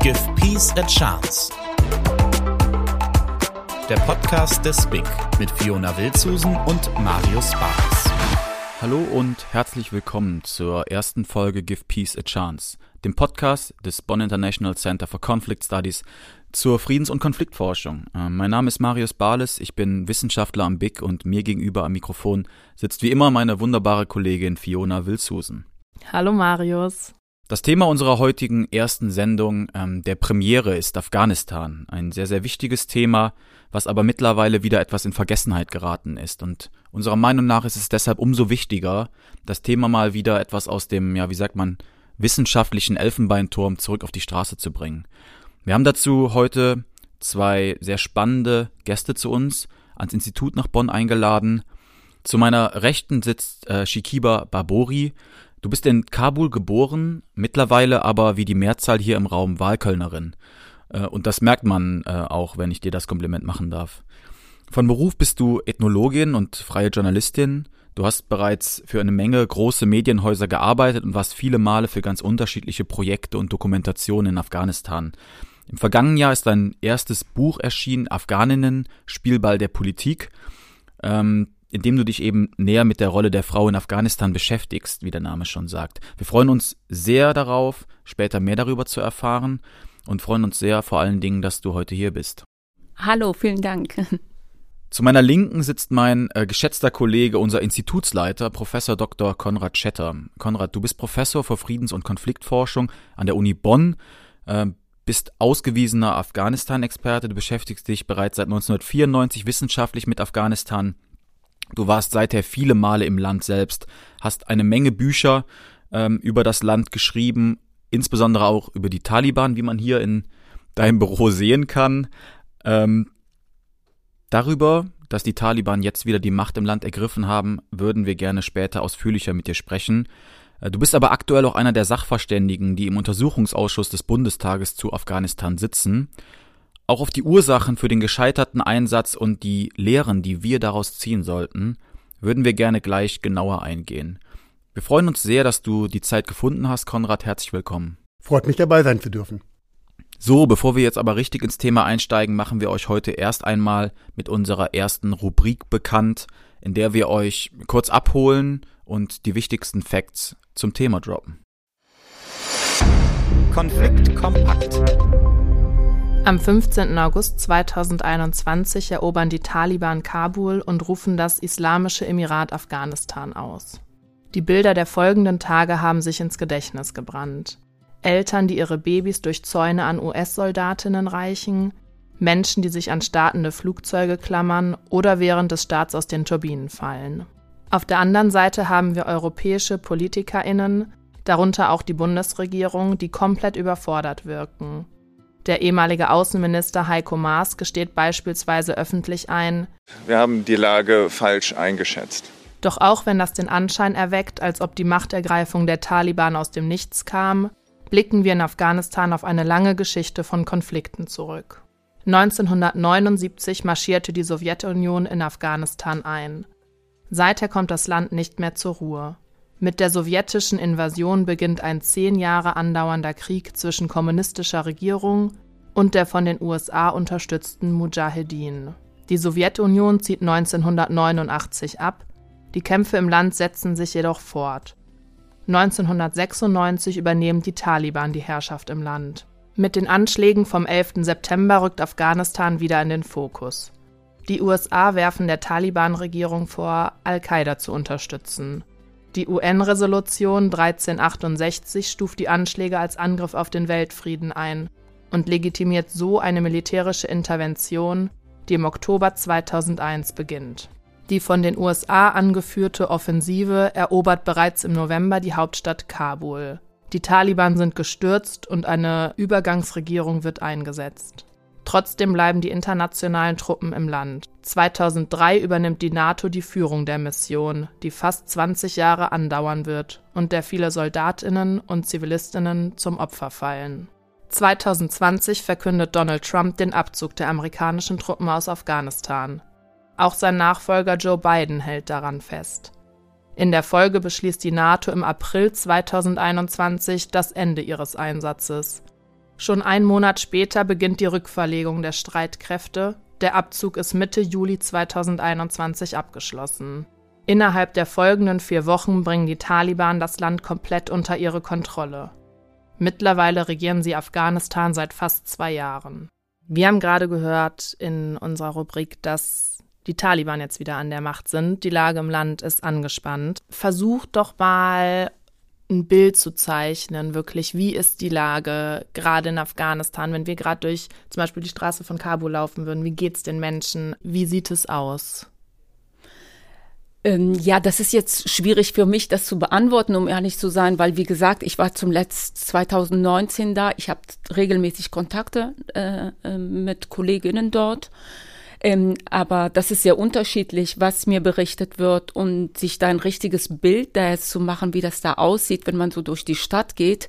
Give Peace a Chance. Der Podcast des BIC mit Fiona Wildsusen und Marius Barnes. Hallo und herzlich willkommen zur ersten Folge Give Peace a Chance, dem Podcast des Bonn International Center for Conflict Studies zur Friedens- und Konfliktforschung. Äh, mein Name ist Marius Barles, ich bin Wissenschaftler am BIC und mir gegenüber am Mikrofon sitzt wie immer meine wunderbare Kollegin Fiona Wilshusen. Hallo Marius. Das Thema unserer heutigen ersten Sendung ähm, der Premiere ist Afghanistan. Ein sehr, sehr wichtiges Thema, was aber mittlerweile wieder etwas in Vergessenheit geraten ist. Und unserer Meinung nach ist es deshalb umso wichtiger, das Thema mal wieder etwas aus dem, ja, wie sagt man, wissenschaftlichen Elfenbeinturm zurück auf die Straße zu bringen. Wir haben dazu heute zwei sehr spannende Gäste zu uns ans Institut nach Bonn eingeladen. Zu meiner Rechten sitzt äh, Shikiba Babori. Du bist in Kabul geboren, mittlerweile aber wie die Mehrzahl hier im Raum Wahlkölnerin. Äh, und das merkt man äh, auch, wenn ich dir das Kompliment machen darf. Von Beruf bist du Ethnologin und freie Journalistin. Du hast bereits für eine Menge große Medienhäuser gearbeitet und warst viele Male für ganz unterschiedliche Projekte und Dokumentationen in Afghanistan. Im vergangenen Jahr ist dein erstes Buch erschienen, Afghaninnen, Spielball der Politik. Ähm, indem du dich eben näher mit der Rolle der Frau in Afghanistan beschäftigst, wie der Name schon sagt. Wir freuen uns sehr darauf, später mehr darüber zu erfahren und freuen uns sehr vor allen Dingen, dass du heute hier bist. Hallo, vielen Dank. Zu meiner Linken sitzt mein äh, geschätzter Kollege, unser Institutsleiter, Professor Dr. Konrad Schetter. Konrad, du bist Professor für Friedens- und Konfliktforschung an der Uni Bonn, äh, bist ausgewiesener Afghanistan-Experte, du beschäftigst dich bereits seit 1994 wissenschaftlich mit Afghanistan Du warst seither viele Male im Land selbst, hast eine Menge Bücher ähm, über das Land geschrieben, insbesondere auch über die Taliban, wie man hier in deinem Büro sehen kann. Ähm, darüber, dass die Taliban jetzt wieder die Macht im Land ergriffen haben, würden wir gerne später ausführlicher mit dir sprechen. Äh, du bist aber aktuell auch einer der Sachverständigen, die im Untersuchungsausschuss des Bundestages zu Afghanistan sitzen. Auch auf die Ursachen für den gescheiterten Einsatz und die Lehren, die wir daraus ziehen sollten, würden wir gerne gleich genauer eingehen. Wir freuen uns sehr, dass du die Zeit gefunden hast, Konrad. Herzlich willkommen. Freut mich dabei sein zu dürfen. So, bevor wir jetzt aber richtig ins Thema einsteigen, machen wir euch heute erst einmal mit unserer ersten Rubrik bekannt, in der wir euch kurz abholen und die wichtigsten Facts zum Thema droppen. Konflikt kompakt. Am 15. August 2021 erobern die Taliban Kabul und rufen das Islamische Emirat Afghanistan aus. Die Bilder der folgenden Tage haben sich ins Gedächtnis gebrannt. Eltern, die ihre Babys durch Zäune an US-Soldatinnen reichen, Menschen, die sich an startende Flugzeuge klammern oder während des Starts aus den Turbinen fallen. Auf der anderen Seite haben wir europäische PolitikerInnen, darunter auch die Bundesregierung, die komplett überfordert wirken der ehemalige Außenminister Heiko Maas gesteht beispielsweise öffentlich ein, wir haben die Lage falsch eingeschätzt. Doch auch wenn das den Anschein erweckt, als ob die Machtergreifung der Taliban aus dem Nichts kam, blicken wir in Afghanistan auf eine lange Geschichte von Konflikten zurück. 1979 marschierte die Sowjetunion in Afghanistan ein. Seither kommt das Land nicht mehr zur Ruhe. Mit der sowjetischen Invasion beginnt ein zehn Jahre andauernder Krieg zwischen kommunistischer Regierung und der von den USA unterstützten Mujahedin. Die Sowjetunion zieht 1989 ab, die Kämpfe im Land setzen sich jedoch fort. 1996 übernehmen die Taliban die Herrschaft im Land. Mit den Anschlägen vom 11. September rückt Afghanistan wieder in den Fokus. Die USA werfen der Taliban-Regierung vor, Al-Qaida zu unterstützen. Die UN-Resolution 1368 stuft die Anschläge als Angriff auf den Weltfrieden ein und legitimiert so eine militärische Intervention, die im Oktober 2001 beginnt. Die von den USA angeführte Offensive erobert bereits im November die Hauptstadt Kabul. Die Taliban sind gestürzt und eine Übergangsregierung wird eingesetzt. Trotzdem bleiben die internationalen Truppen im Land. 2003 übernimmt die NATO die Führung der Mission, die fast 20 Jahre andauern wird und der viele Soldatinnen und Zivilistinnen zum Opfer fallen. 2020 verkündet Donald Trump den Abzug der amerikanischen Truppen aus Afghanistan. Auch sein Nachfolger Joe Biden hält daran fest. In der Folge beschließt die NATO im April 2021 das Ende ihres Einsatzes. Schon einen Monat später beginnt die Rückverlegung der Streitkräfte. Der Abzug ist Mitte Juli 2021 abgeschlossen. Innerhalb der folgenden vier Wochen bringen die Taliban das Land komplett unter ihre Kontrolle. Mittlerweile regieren sie Afghanistan seit fast zwei Jahren. Wir haben gerade gehört in unserer Rubrik, dass die Taliban jetzt wieder an der Macht sind. Die Lage im Land ist angespannt. Versucht doch mal ein Bild zu zeichnen, wirklich, wie ist die Lage gerade in Afghanistan, wenn wir gerade durch zum Beispiel die Straße von Kabul laufen würden, wie geht es den Menschen, wie sieht es aus? Ähm, ja, das ist jetzt schwierig für mich, das zu beantworten, um ehrlich zu sein, weil wie gesagt, ich war zum letzten 2019 da. Ich habe regelmäßig Kontakte äh, äh, mit Kolleginnen dort. Ähm, aber das ist sehr unterschiedlich, was mir berichtet wird und sich da ein richtiges Bild da jetzt zu machen, wie das da aussieht, wenn man so durch die Stadt geht,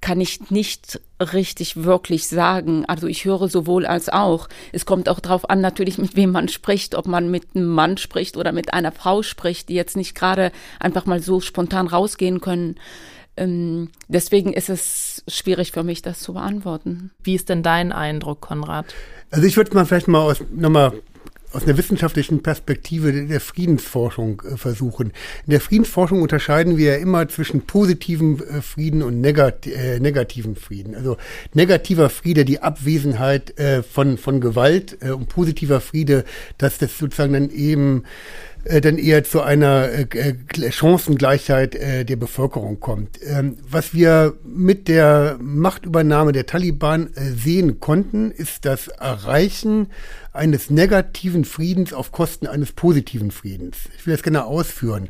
kann ich nicht richtig wirklich sagen. Also ich höre sowohl als auch. Es kommt auch darauf an, natürlich, mit wem man spricht, ob man mit einem Mann spricht oder mit einer Frau spricht, die jetzt nicht gerade einfach mal so spontan rausgehen können. Ähm, deswegen ist es schwierig für mich, das zu beantworten. Wie ist denn dein Eindruck, Konrad? Also ich würde mal vielleicht mal aus, nochmal aus einer wissenschaftlichen Perspektive der Friedensforschung äh, versuchen. In der Friedensforschung unterscheiden wir ja immer zwischen positivem äh, Frieden und negat äh, negativem Frieden. Also negativer Friede, die Abwesenheit äh, von, von Gewalt äh, und positiver Friede, dass das sozusagen dann eben äh, dann eher zu einer äh, äh, Chancengleichheit der Bevölkerung kommt. Ähm, was wir mit der Machtübernahme der Taliban sehen konnten, ist das Erreichen eines negativen Friedens auf Kosten eines positiven Friedens. Ich will das gerne ausführen.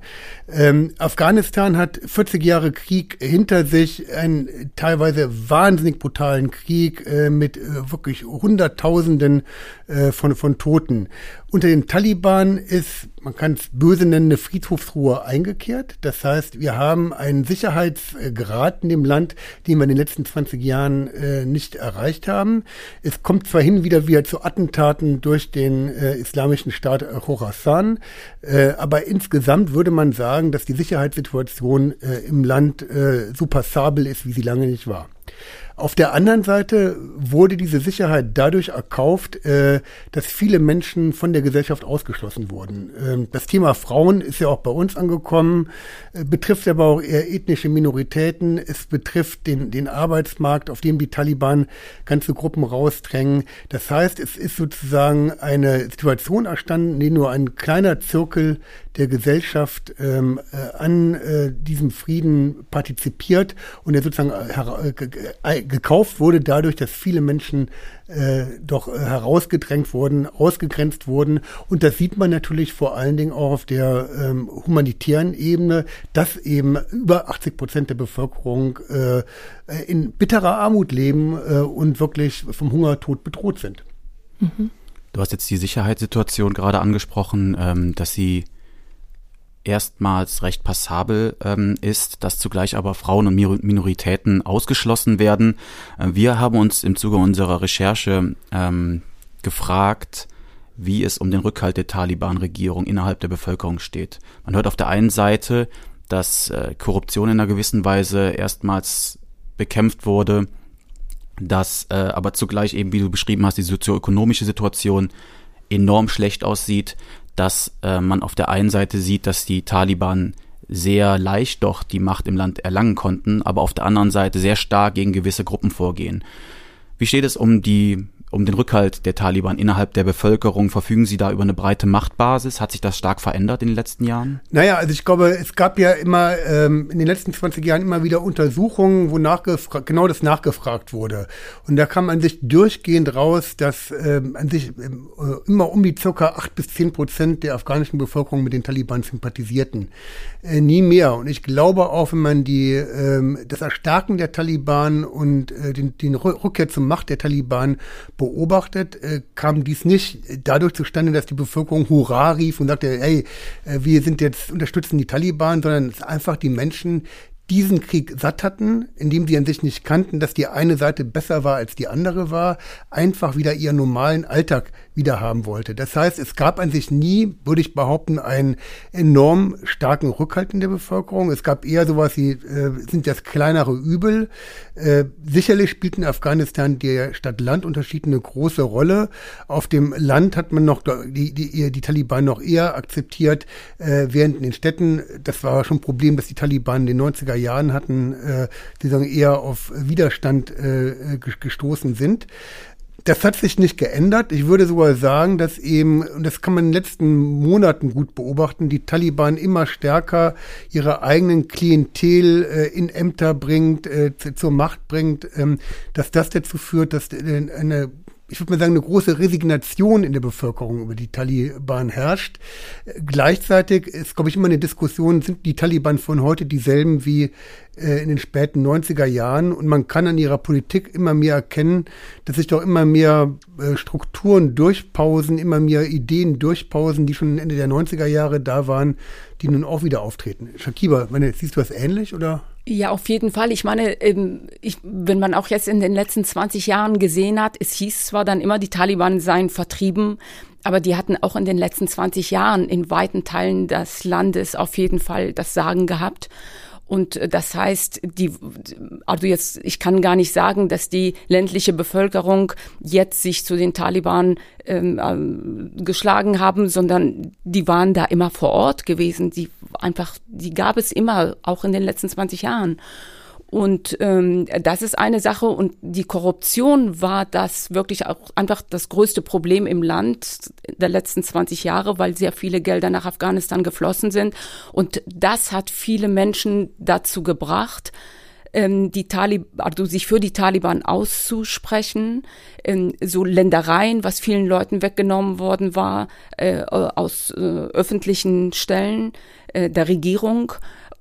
Ähm, Afghanistan hat 40 Jahre Krieg hinter sich, einen teilweise wahnsinnig brutalen Krieg äh, mit äh, wirklich Hunderttausenden äh, von, von Toten. Unter den Taliban ist, man kann es böse nennen, eine Friedhofsruhe eingekehrt. Das heißt, wir haben einen Sicherheitsgrad in dem Land, den wir in den letzten 20 Jahren äh, nicht erreicht haben. Es kommt zwar hin wieder wieder zu Attentaten durch den äh, islamischen Staat Khorasan. Äh, aber insgesamt würde man sagen, dass die Sicherheitssituation äh, im Land äh, so passabel ist, wie sie lange nicht war. Auf der anderen Seite wurde diese Sicherheit dadurch erkauft, äh, dass viele Menschen von der Gesellschaft ausgeschlossen wurden. Ähm, das Thema Frauen ist ja auch bei uns angekommen, äh, betrifft aber auch eher ethnische Minoritäten. Es betrifft den, den Arbeitsmarkt, auf dem die Taliban ganze Gruppen rausdrängen. Das heißt, es ist sozusagen eine Situation erstanden, in der nur ein kleiner Zirkel der Gesellschaft ähm, äh, an äh, diesem Frieden partizipiert und der sozusagen äh, gekauft wurde dadurch, dass viele Menschen äh, doch äh, herausgedrängt wurden, ausgegrenzt wurden. Und das sieht man natürlich vor allen Dingen auch auf der ähm, humanitären Ebene, dass eben über 80 Prozent der Bevölkerung äh, in bitterer Armut leben äh, und wirklich vom Hungertod bedroht sind. Mhm. Du hast jetzt die Sicherheitssituation gerade angesprochen, ähm, dass sie erstmals recht passabel ähm, ist, dass zugleich aber Frauen und Minoritäten ausgeschlossen werden. Äh, wir haben uns im Zuge unserer Recherche ähm, gefragt, wie es um den Rückhalt der Taliban-Regierung innerhalb der Bevölkerung steht. Man hört auf der einen Seite, dass äh, Korruption in einer gewissen Weise erstmals bekämpft wurde, dass äh, aber zugleich eben, wie du beschrieben hast, die sozioökonomische Situation enorm schlecht aussieht, dass äh, man auf der einen Seite sieht, dass die Taliban sehr leicht doch die Macht im Land erlangen konnten, aber auf der anderen Seite sehr stark gegen gewisse Gruppen vorgehen. Wie steht es um die um den Rückhalt der Taliban innerhalb der Bevölkerung? Verfügen sie da über eine breite Machtbasis? Hat sich das stark verändert in den letzten Jahren? Naja, also ich glaube, es gab ja immer ähm, in den letzten 20 Jahren immer wieder Untersuchungen, wo genau das nachgefragt wurde. Und da kam an sich durchgehend raus, dass ähm, an sich ähm, äh, immer um die circa acht bis zehn Prozent der afghanischen Bevölkerung mit den Taliban sympathisierten. Äh, nie mehr. Und ich glaube auch, wenn man die ähm, das Erstarken der Taliban und äh, den, den Rückkehr zur Macht der Taliban beobachtet, äh, kam dies nicht dadurch zustande, dass die Bevölkerung Hurra rief und sagte, hey, äh, wir sind jetzt unterstützen die Taliban, sondern es ist einfach die Menschen, diesen Krieg satt hatten, indem sie an sich nicht kannten, dass die eine Seite besser war als die andere war, einfach wieder ihren normalen Alltag wieder haben wollte. Das heißt, es gab an sich nie, würde ich behaupten, einen enorm starken Rückhalt in der Bevölkerung. Es gab eher sowas wie, äh, sind das kleinere Übel. Äh, sicherlich spielt in Afghanistan der Stadt-Land-Unterschied eine große Rolle. Auf dem Land hat man noch die, die, die Taliban noch eher akzeptiert, äh, während in den Städten, das war schon ein Problem, dass die Taliban in den 90er Jahren hatten, äh, die sagen eher auf Widerstand äh, gestoßen sind. Das hat sich nicht geändert. Ich würde sogar sagen, dass eben, und das kann man in den letzten Monaten gut beobachten, die Taliban immer stärker ihre eigenen Klientel äh, in Ämter bringt, äh, zur Macht bringt, ähm, dass das dazu führt, dass äh, eine ich würde mal sagen, eine große Resignation in der Bevölkerung über die Taliban herrscht. Gleichzeitig ist, glaube ich, immer eine Diskussion, sind die Taliban von heute dieselben wie äh, in den späten 90er Jahren? Und man kann an ihrer Politik immer mehr erkennen, dass sich doch immer mehr äh, Strukturen durchpausen, immer mehr Ideen durchpausen, die schon Ende der 90er Jahre da waren, die nun auch wieder auftreten. Shakiba, meine, siehst du das ähnlich oder? Ja, auf jeden Fall. Ich meine, ähm, ich, wenn man auch jetzt in den letzten 20 Jahren gesehen hat, es hieß zwar dann immer, die Taliban seien vertrieben, aber die hatten auch in den letzten 20 Jahren in weiten Teilen des Landes auf jeden Fall das Sagen gehabt. Und äh, das heißt, die, also jetzt, ich kann gar nicht sagen, dass die ländliche Bevölkerung jetzt sich zu den Taliban ähm, äh, geschlagen haben, sondern die waren da immer vor Ort gewesen. Die einfach, die gab es immer, auch in den letzten 20 Jahren. Und ähm, das ist eine Sache. Und die Korruption war das wirklich auch einfach das größte Problem im Land der letzten 20 Jahre, weil sehr viele Gelder nach Afghanistan geflossen sind. Und das hat viele Menschen dazu gebracht, ähm, die Talib also sich für die Taliban auszusprechen, ähm, so Ländereien, was vielen Leuten weggenommen worden war äh, aus äh, öffentlichen Stellen äh, der Regierung.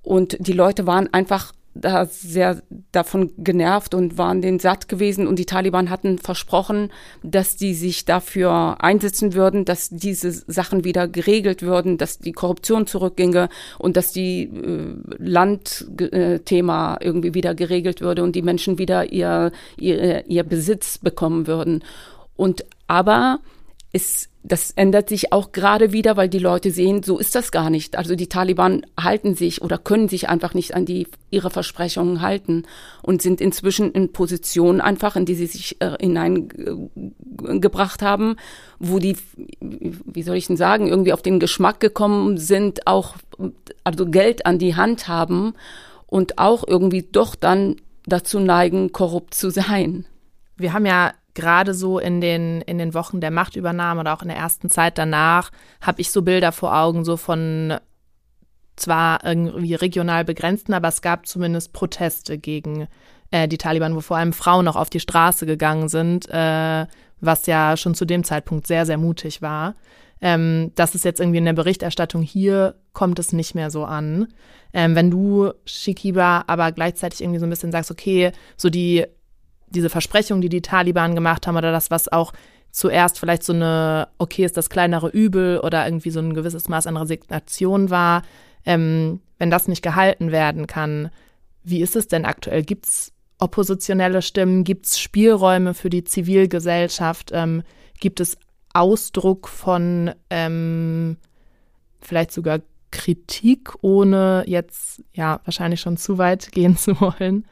Und die Leute waren einfach da sehr davon genervt und waren den satt gewesen und die Taliban hatten versprochen, dass die sich dafür einsetzen würden, dass diese Sachen wieder geregelt würden, dass die Korruption zurückginge und dass die äh, Landthema irgendwie wieder geregelt würde und die Menschen wieder ihr, ihr, ihr Besitz bekommen würden. Und aber es das ändert sich auch gerade wieder, weil die Leute sehen, so ist das gar nicht. Also die Taliban halten sich oder können sich einfach nicht an die ihre Versprechungen halten und sind inzwischen in Positionen einfach, in die sie sich äh, hineingebracht haben, wo die, wie soll ich denn sagen, irgendwie auf den Geschmack gekommen sind, auch also Geld an die Hand haben und auch irgendwie doch dann dazu neigen, korrupt zu sein. Wir haben ja gerade so in den, in den Wochen der Machtübernahme oder auch in der ersten Zeit danach, habe ich so Bilder vor Augen, so von zwar irgendwie regional begrenzten, aber es gab zumindest Proteste gegen äh, die Taliban, wo vor allem Frauen noch auf die Straße gegangen sind, äh, was ja schon zu dem Zeitpunkt sehr, sehr mutig war. Ähm, das ist jetzt irgendwie in der Berichterstattung hier, kommt es nicht mehr so an. Ähm, wenn du, Shikiba, aber gleichzeitig irgendwie so ein bisschen sagst, okay, so die diese Versprechung, die die Taliban gemacht haben oder das, was auch zuerst vielleicht so eine, okay, ist das kleinere Übel oder irgendwie so ein gewisses Maß an Resignation war, ähm, wenn das nicht gehalten werden kann, wie ist es denn aktuell? Gibt es oppositionelle Stimmen? Gibt es Spielräume für die Zivilgesellschaft? Ähm, gibt es Ausdruck von ähm, vielleicht sogar Kritik, ohne jetzt ja wahrscheinlich schon zu weit gehen zu wollen?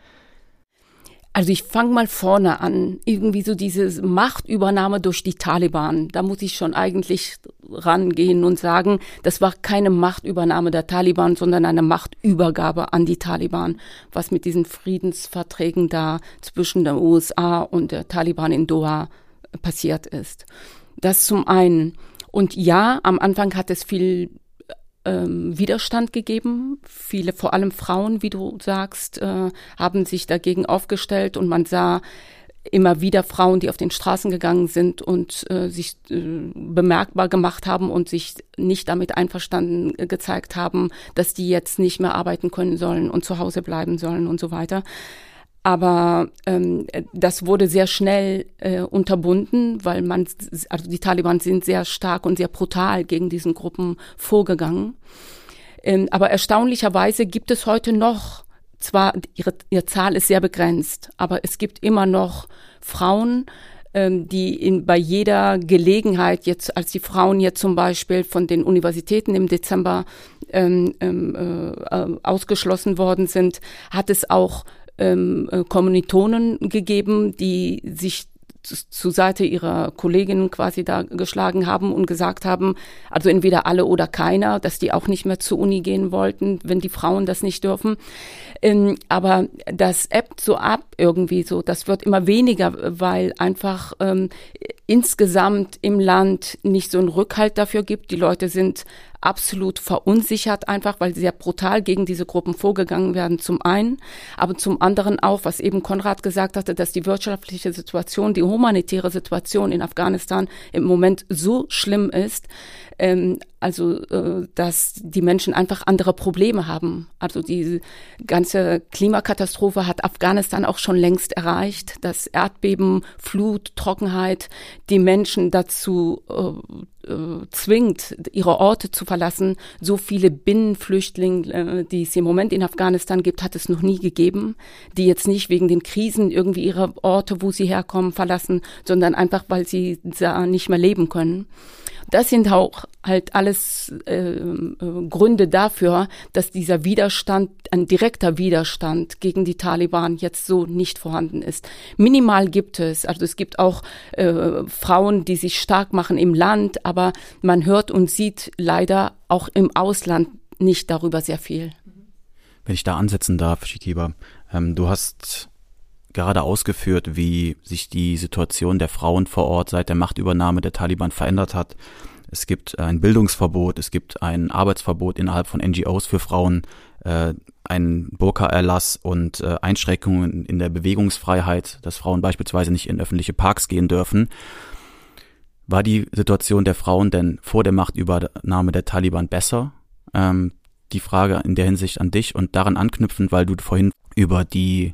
Also ich fange mal vorne an. Irgendwie so diese Machtübernahme durch die Taliban. Da muss ich schon eigentlich rangehen und sagen, das war keine Machtübernahme der Taliban, sondern eine Machtübergabe an die Taliban, was mit diesen Friedensverträgen da zwischen der USA und der Taliban in Doha passiert ist. Das zum einen. Und ja, am Anfang hat es viel ähm, Widerstand gegeben. Viele, vor allem Frauen, wie du sagst, äh, haben sich dagegen aufgestellt und man sah immer wieder Frauen, die auf den Straßen gegangen sind und äh, sich äh, bemerkbar gemacht haben und sich nicht damit einverstanden äh, gezeigt haben, dass die jetzt nicht mehr arbeiten können sollen und zu Hause bleiben sollen und so weiter. Aber ähm, das wurde sehr schnell äh, unterbunden, weil man, also die Taliban sind sehr stark und sehr brutal gegen diesen Gruppen vorgegangen. Ähm, aber erstaunlicherweise gibt es heute noch zwar ihre, ihre Zahl ist sehr begrenzt, aber es gibt immer noch Frauen, ähm, die in, bei jeder Gelegenheit jetzt, als die Frauen jetzt zum Beispiel von den Universitäten im Dezember ähm, ähm, äh, ausgeschlossen worden sind, hat es auch ähm, äh, Kommilitonen gegeben, die sich zur Seite ihrer Kolleginnen quasi da geschlagen haben und gesagt haben, also entweder alle oder keiner, dass die auch nicht mehr zur Uni gehen wollten, wenn die Frauen das nicht dürfen. Ähm, aber das ebbt so ab irgendwie so. Das wird immer weniger, weil einfach ähm, insgesamt im Land nicht so einen Rückhalt dafür gibt. Die Leute sind absolut verunsichert einfach, weil sehr brutal gegen diese Gruppen vorgegangen werden zum einen, aber zum anderen auch, was eben Konrad gesagt hatte, dass die wirtschaftliche Situation, die humanitäre Situation in Afghanistan im Moment so schlimm ist, ähm, also äh, dass die Menschen einfach andere Probleme haben. Also die ganze Klimakatastrophe hat Afghanistan auch schon längst erreicht. Das Erdbeben, Flut, Trockenheit, die Menschen dazu äh, äh, zwingt, ihre Orte zu verlassen. So viele Binnenflüchtlinge, äh, die es im Moment in Afghanistan gibt, hat es noch nie gegeben, die jetzt nicht wegen den Krisen irgendwie ihre Orte, wo sie herkommen, verlassen, sondern einfach, weil sie da nicht mehr leben können. Das sind auch halt alles äh, Gründe dafür, dass dieser Widerstand, ein direkter Widerstand gegen die Taliban jetzt so nicht vorhanden ist. Minimal gibt es, also es gibt auch äh, Frauen, die sich stark machen im Land, aber man hört und sieht leider auch im Ausland nicht darüber sehr viel. Wenn ich da ansetzen darf, Shikiba, ähm, du hast gerade ausgeführt, wie sich die Situation der Frauen vor Ort seit der Machtübernahme der Taliban verändert hat. Es gibt ein Bildungsverbot, es gibt ein Arbeitsverbot innerhalb von NGOs für Frauen, äh, ein Burka-Erlass und äh, Einschränkungen in der Bewegungsfreiheit, dass Frauen beispielsweise nicht in öffentliche Parks gehen dürfen. War die Situation der Frauen denn vor der Machtübernahme der Taliban besser? Ähm, die Frage in der Hinsicht an dich und daran anknüpfend, weil du vorhin über die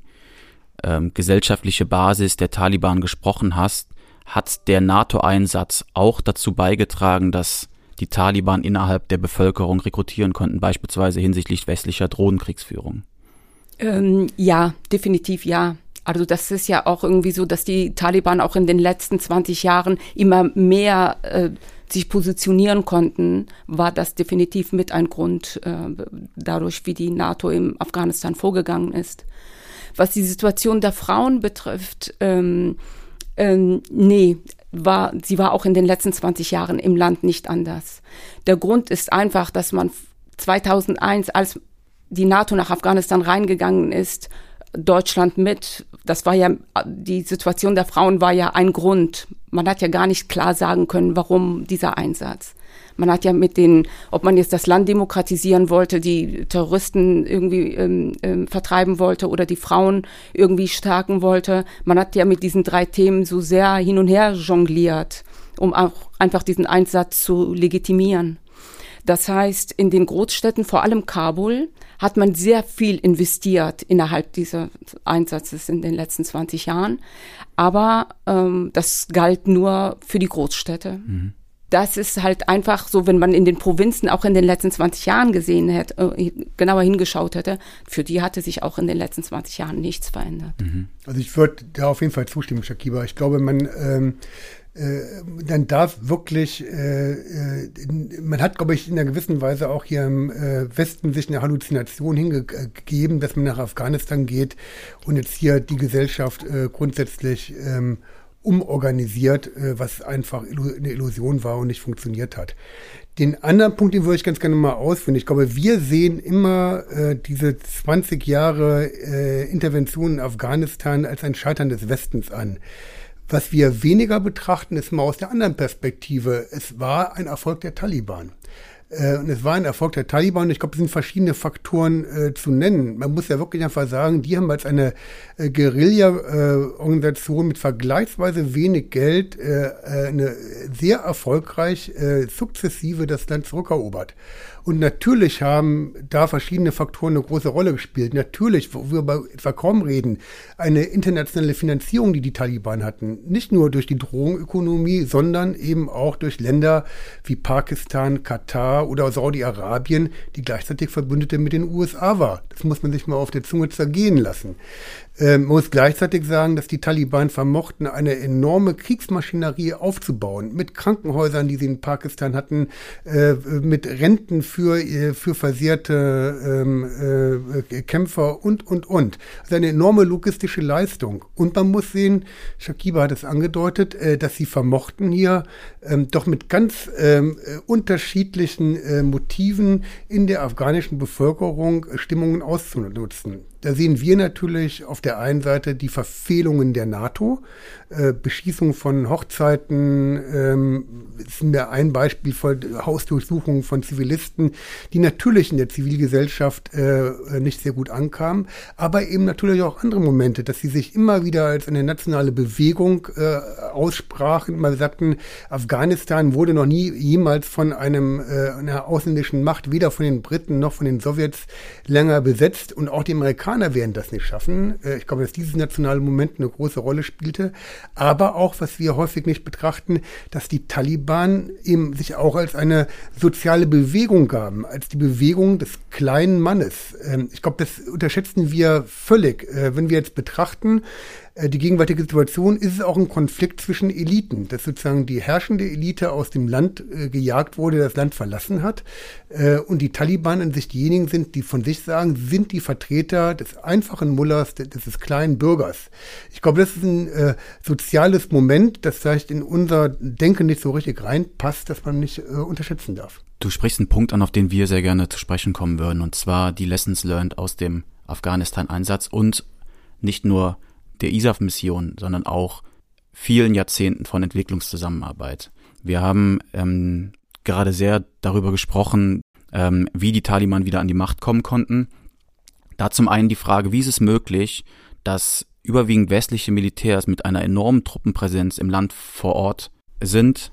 ähm, gesellschaftliche Basis der Taliban gesprochen hast, hat der NATO-Einsatz auch dazu beigetragen, dass die Taliban innerhalb der Bevölkerung rekrutieren konnten, beispielsweise hinsichtlich westlicher Drohnenkriegsführung? Ähm, ja, definitiv ja. Also das ist ja auch irgendwie so, dass die Taliban auch in den letzten 20 Jahren immer mehr äh, sich positionieren konnten, war das definitiv mit ein Grund, äh, dadurch, wie die NATO im Afghanistan vorgegangen ist. Was die Situation der Frauen betrifft, ähm, ähm, nee, war, sie war auch in den letzten 20 Jahren im Land nicht anders. Der Grund ist einfach, dass man 2001, als die NATO nach Afghanistan reingegangen ist, Deutschland mit, das war ja, die Situation der Frauen war ja ein Grund. Man hat ja gar nicht klar sagen können, warum dieser Einsatz. Man hat ja mit den, ob man jetzt das Land demokratisieren wollte, die Terroristen irgendwie ähm, ähm, vertreiben wollte oder die Frauen irgendwie stärken wollte, man hat ja mit diesen drei Themen so sehr hin und her jongliert, um auch einfach diesen Einsatz zu legitimieren. Das heißt, in den Großstädten, vor allem Kabul, hat man sehr viel investiert innerhalb dieser Einsatzes in den letzten 20 Jahren. Aber ähm, das galt nur für die Großstädte. Mhm das ist halt einfach so, wenn man in den Provinzen auch in den letzten 20 Jahren gesehen hätte, äh, genauer hingeschaut hätte, für die hatte sich auch in den letzten 20 Jahren nichts verändert. Mhm. Also ich würde da auf jeden Fall zustimmen, Shakiba. Ich glaube, man ähm, äh, dann darf wirklich, äh, äh, man hat, glaube ich, in einer gewissen Weise auch hier im äh, Westen sich eine Halluzination hingegeben, dass man nach Afghanistan geht und jetzt hier die Gesellschaft äh, grundsätzlich ähm, umorganisiert, äh, was einfach eine Illusion war und nicht funktioniert hat. Den anderen Punkt, den würde ich ganz gerne mal ausführen. Ich glaube, wir sehen immer äh, diese 20 Jahre äh, Intervention in Afghanistan als ein Scheitern des Westens an. Was wir weniger betrachten, ist mal aus der anderen Perspektive. Es war ein Erfolg der Taliban. Äh, und es war ein Erfolg der Taliban. Ich glaube, es sind verschiedene Faktoren äh, zu nennen. Man muss ja wirklich einfach sagen, die haben als eine äh, Guerilla-Organisation äh, mit vergleichsweise wenig Geld äh, eine sehr erfolgreich sukzessive das Land zurückerobert. Und natürlich haben da verschiedene Faktoren eine große Rolle gespielt. Natürlich, wo wir kaum reden, eine internationale Finanzierung, die die Taliban hatten. Nicht nur durch die Drogenökonomie, sondern eben auch durch Länder wie Pakistan, Katar oder Saudi-Arabien, die gleichzeitig Verbündete mit den USA war. Das muss man sich mal auf der Zunge zergehen lassen. Ähm, muss gleichzeitig sagen, dass die Taliban vermochten, eine enorme Kriegsmaschinerie aufzubauen, mit Krankenhäusern, die sie in Pakistan hatten, äh, mit Renten für, äh, für versehrte ähm, äh, Kämpfer und, und, und. Also eine enorme logistische Leistung. Und man muss sehen, Shakiba hat es angedeutet, äh, dass sie vermochten hier ähm, doch mit ganz ähm, äh, unterschiedlichen äh, Motiven in der afghanischen Bevölkerung Stimmungen auszunutzen. Da sehen wir natürlich auf der einen Seite die Verfehlungen der NATO, äh, Beschießung von Hochzeiten, ähm, ist mir ein Beispiel von Hausdurchsuchungen von Zivilisten, die natürlich in der Zivilgesellschaft äh, nicht sehr gut ankamen, aber eben natürlich auch andere Momente, dass sie sich immer wieder als eine nationale Bewegung äh, aussprachen, mal sagten, Afghanistan wurde noch nie jemals von einem äh, einer ausländischen Macht, weder von den Briten noch von den Sowjets länger besetzt. Und auch die Amerikaner werden das nicht schaffen. Äh, ich glaube, dass dieses nationale Moment eine große Rolle spielte aber auch, was wir häufig nicht betrachten, dass die Taliban eben sich auch als eine soziale Bewegung gaben, als die Bewegung des kleinen Mannes. Ähm, ich glaube, das unterschätzen wir völlig. Äh, wenn wir jetzt betrachten, die gegenwärtige Situation ist es auch ein Konflikt zwischen Eliten, dass sozusagen die herrschende Elite aus dem Land äh, gejagt wurde, das Land verlassen hat äh, und die Taliban an sich diejenigen sind, die von sich sagen, sind die Vertreter des einfachen Mullers, des, des kleinen Bürgers. Ich glaube, das ist ein äh, soziales Moment, das vielleicht in unser Denken nicht so richtig reinpasst, dass man nicht äh, unterschätzen darf. Du sprichst einen Punkt an, auf den wir sehr gerne zu sprechen kommen würden, und zwar die Lessons learned aus dem Afghanistan-Einsatz und nicht nur der ISAF-Mission, sondern auch vielen Jahrzehnten von Entwicklungszusammenarbeit. Wir haben ähm, gerade sehr darüber gesprochen, ähm, wie die Taliban wieder an die Macht kommen konnten. Da zum einen die Frage, wie ist es möglich, dass überwiegend westliche Militärs mit einer enormen Truppenpräsenz im Land vor Ort sind,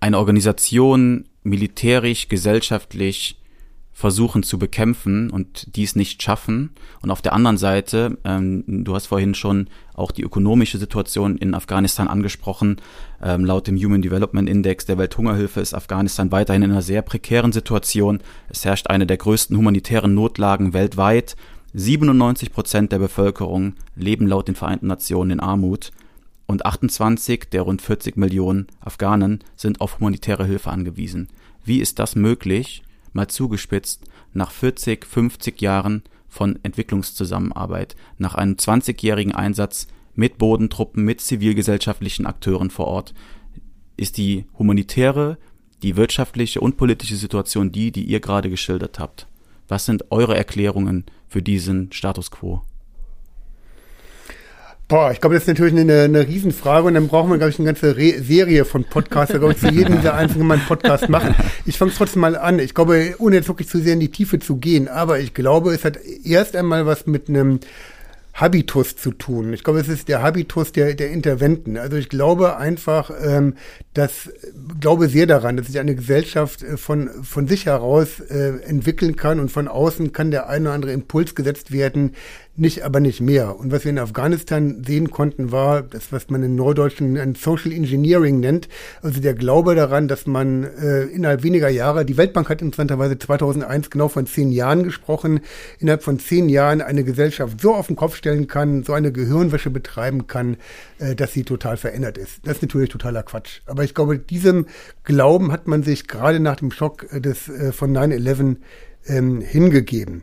eine Organisation militärisch, gesellschaftlich versuchen zu bekämpfen und dies nicht schaffen. Und auf der anderen Seite, ähm, du hast vorhin schon auch die ökonomische Situation in Afghanistan angesprochen. Ähm, laut dem Human Development Index der Welthungerhilfe ist Afghanistan weiterhin in einer sehr prekären Situation. Es herrscht eine der größten humanitären Notlagen weltweit. 97 Prozent der Bevölkerung leben laut den Vereinten Nationen in Armut und 28 der rund 40 Millionen Afghanen sind auf humanitäre Hilfe angewiesen. Wie ist das möglich? Mal zugespitzt, nach 40, 50 Jahren von Entwicklungszusammenarbeit, nach einem 20-jährigen Einsatz mit Bodentruppen, mit zivilgesellschaftlichen Akteuren vor Ort, ist die humanitäre, die wirtschaftliche und politische Situation die, die ihr gerade geschildert habt. Was sind eure Erklärungen für diesen Status quo? Boah, ich glaube, das ist natürlich eine, eine Riesenfrage und dann brauchen wir, glaube ich, eine ganze Re Serie von Podcasts, glaube ich, zu jedem dieser einzelnen mal einen Podcast machen. Ich fange trotzdem mal an. Ich glaube, ohne jetzt wirklich zu sehr in die Tiefe zu gehen, aber ich glaube, es hat erst einmal was mit einem Habitus zu tun. Ich glaube, es ist der Habitus der, der Interventen. Also ich glaube einfach, ähm, dass, glaube sehr daran, dass sich eine Gesellschaft äh, von, von sich heraus äh, entwickeln kann und von außen kann der eine oder andere Impuls gesetzt werden, nicht, aber nicht mehr. Und was wir in Afghanistan sehen konnten, war das, was man in Neudeutschen ein Social Engineering nennt. Also der Glaube daran, dass man äh, innerhalb weniger Jahre, die Weltbank hat interessanterweise 2001 genau von zehn Jahren gesprochen, innerhalb von zehn Jahren eine Gesellschaft so auf den Kopf stellen kann, so eine Gehirnwäsche betreiben kann, äh, dass sie total verändert ist. Das ist natürlich totaler Quatsch. Aber ich glaube, diesem Glauben hat man sich gerade nach dem Schock des, äh, von 9-11 ähm, hingegeben.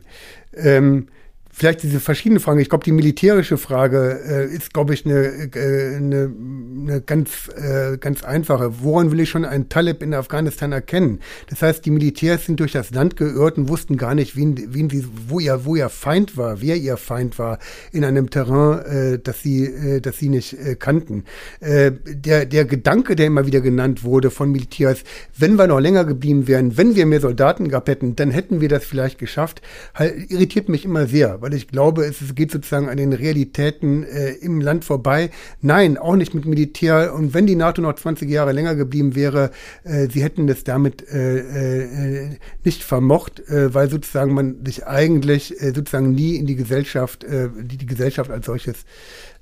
Ähm, vielleicht diese verschiedenen Fragen. Ich glaube, die militärische Frage äh, ist, glaube ich, eine, äh, eine, eine ganz, äh, ganz einfache. Woran will ich schon einen Talib in Afghanistan erkennen? Das heißt, die Militärs sind durch das Land geirrt und wussten gar nicht, wen, wen sie, wo ihr, wo ihr Feind war, wer ihr Feind war in einem Terrain, äh, das sie, äh, das sie nicht äh, kannten. Äh, der, der Gedanke, der immer wieder genannt wurde von Militärs, wenn wir noch länger geblieben wären, wenn wir mehr Soldaten gehabt hätten, dann hätten wir das vielleicht geschafft, halt, irritiert mich immer sehr Weil ich glaube, es geht sozusagen an den Realitäten äh, im Land vorbei. Nein, auch nicht mit Militär. Und wenn die NATO noch 20 Jahre länger geblieben wäre, äh, sie hätten das damit äh, äh, nicht vermocht, äh, weil sozusagen man sich eigentlich äh, sozusagen nie in die Gesellschaft, die, die Gesellschaft als solches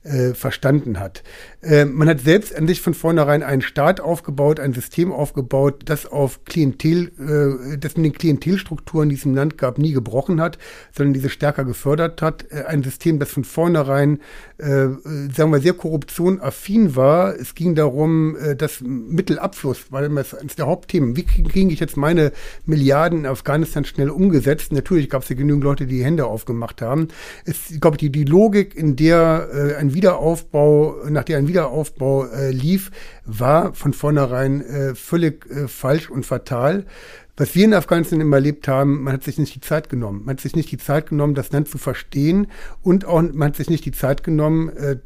äh, verstanden hat. Äh, man hat selbst an sich von vornherein einen Staat aufgebaut, ein System aufgebaut, das auf Klientel, äh, das in den Klientelstrukturen, die es Land gab, nie gebrochen hat, sondern diese stärker gefördert hat. Äh, ein System, das von vornherein, äh, sagen wir, sehr korruptionaffin war. Es ging darum, äh, dass Mittelabfluss, weil das eines der Hauptthemen, wie kriege ich jetzt meine Milliarden in Afghanistan schnell umgesetzt? Natürlich gab es ja genügend Leute, die die Hände aufgemacht haben. Es, ich glaube, die, die Logik, in der äh, ein Wiederaufbau, nach der ein Wiederaufbau äh, lief, war von vornherein äh, völlig äh, falsch und fatal. Was wir in Afghanistan immer erlebt haben, man hat sich nicht die Zeit genommen. Man hat sich nicht die Zeit genommen, das Land zu verstehen und auch man hat sich nicht die Zeit genommen, äh,